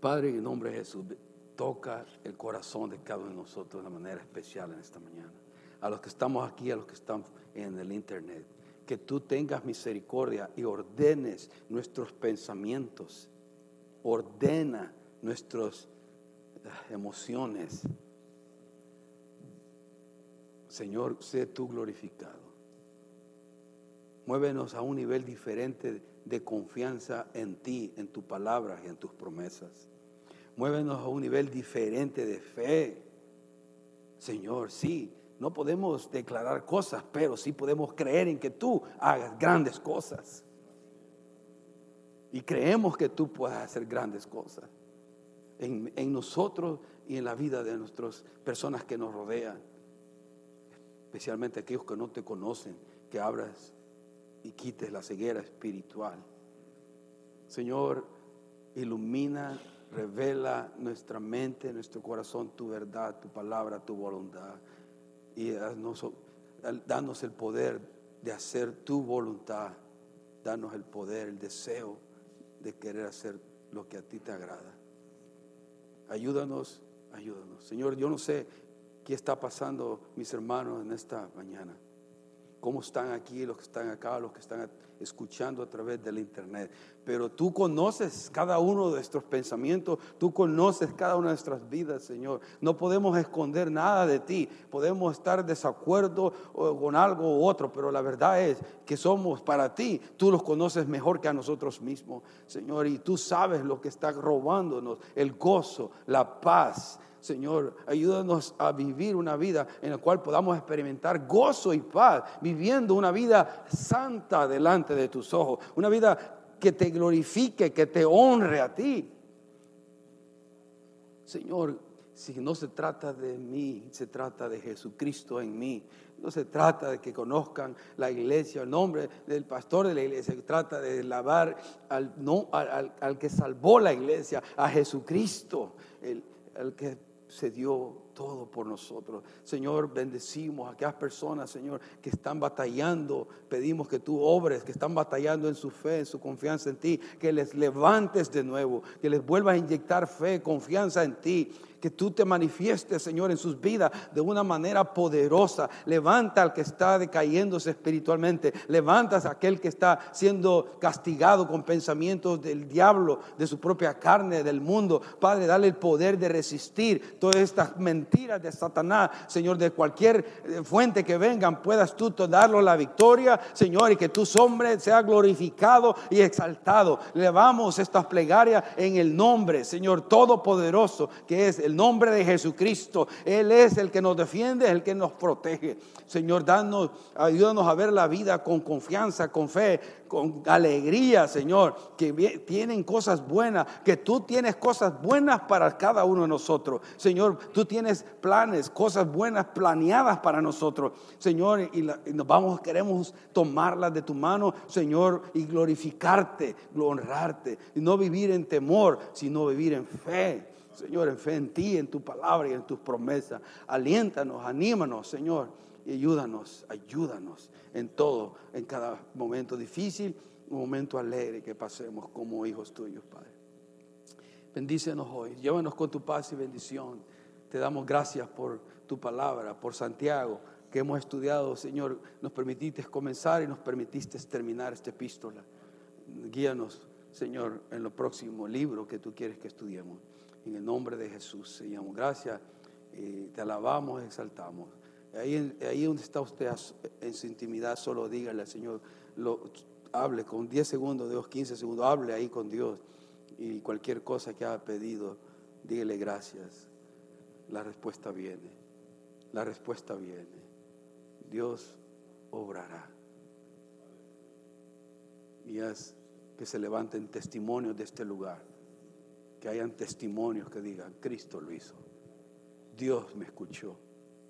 Padre, en nombre de Jesús, toca el corazón de cada uno de nosotros de manera especial en esta mañana. A los que estamos aquí, a los que están en el internet que tú tengas misericordia y ordenes nuestros pensamientos, ordena nuestras eh, emociones. Señor, sé tú glorificado. Muévenos a un nivel diferente de confianza en ti, en tu palabra y en tus promesas. Muévenos a un nivel diferente de fe. Señor, sí, no podemos declarar cosas, pero sí podemos creer en que tú hagas grandes cosas. Y creemos que tú puedas hacer grandes cosas en, en nosotros y en la vida de nuestras personas que nos rodean, especialmente aquellos que no te conocen, que abras y quites la ceguera espiritual. Señor, ilumina, revela nuestra mente, nuestro corazón, tu verdad, tu palabra, tu voluntad y danos el poder de hacer tu voluntad, danos el poder, el deseo de querer hacer lo que a ti te agrada. Ayúdanos, ayúdanos. Señor, yo no sé qué está pasando mis hermanos en esta mañana cómo están aquí, los que están acá, los que están escuchando a través del internet. Pero tú conoces cada uno de nuestros pensamientos, tú conoces cada una de nuestras vidas, Señor. No podemos esconder nada de ti. Podemos estar desacuerdo con algo u otro, pero la verdad es que somos para ti. Tú los conoces mejor que a nosotros mismos, Señor. Y tú sabes lo que está robándonos, el gozo, la paz Señor, ayúdanos a vivir una vida en la cual podamos experimentar gozo y paz, viviendo una vida santa delante de tus ojos, una vida que te glorifique, que te honre a ti. Señor, si no se trata de mí, se trata de Jesucristo en mí. No se trata de que conozcan la iglesia, el nombre del pastor de la iglesia. Se trata de lavar al, no, al, que salvó la iglesia, a Jesucristo, el, el que se dio todo por nosotros. Señor, bendecimos a aquellas personas, Señor, que están batallando. Pedimos que tú obres, que están batallando en su fe, en su confianza en ti, que les levantes de nuevo, que les vuelvas a inyectar fe, confianza en ti que tú te manifiestes, Señor, en sus vidas de una manera poderosa. Levanta al que está decayéndose espiritualmente. Levantas a aquel que está siendo castigado con pensamientos del diablo, de su propia carne, del mundo. Padre, dale el poder de resistir todas estas mentiras de Satanás, Señor, de cualquier eh, fuente que vengan, puedas tú darlo la victoria, Señor, y que tu hombre sea glorificado y exaltado. Levamos estas plegarias en el nombre, Señor, todopoderoso, que es el nombre de Jesucristo. Él es el que nos defiende, el que nos protege. Señor, danos, ayúdanos a ver la vida con confianza, con fe, con alegría, Señor, que tienen cosas buenas, que tú tienes cosas buenas para cada uno de nosotros. Señor, tú tienes planes, cosas buenas planeadas para nosotros. Señor, y, nos vamos, queremos tomarlas de tu mano, Señor, y glorificarte, honrarte, y no vivir en temor, sino vivir en fe. Señor, en fe en ti, en tu palabra y en tus promesas. Aliéntanos, anímanos, Señor, y ayúdanos, ayúdanos en todo, en cada momento difícil, un momento alegre que pasemos como hijos tuyos, Padre. Bendícenos hoy, llévanos con tu paz y bendición. Te damos gracias por tu palabra, por Santiago, que hemos estudiado, Señor. Nos permitiste comenzar y nos permitiste terminar esta epístola. Guíanos, Señor, en lo próximo libro que tú quieres que estudiemos. En el nombre de Jesús, Señor. Gracias. Eh, te alabamos, exaltamos. Ahí, ahí donde está usted en su intimidad, solo dígale al Señor, hable con 10 segundos, Dios 15 segundos, hable ahí con Dios y cualquier cosa que haya pedido, dígale gracias. La respuesta viene, la respuesta viene. Dios obrará. Y es que se levanten testimonios de este lugar, que hayan testimonios que digan, Cristo lo hizo, Dios me escuchó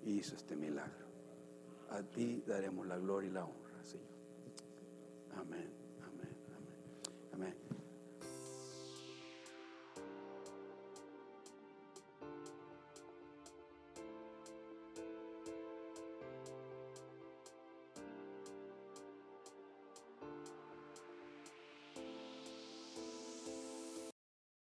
y hizo este milagro. A ti daremos la gloria y la honra, Señor. Amén, amén, amén, amén.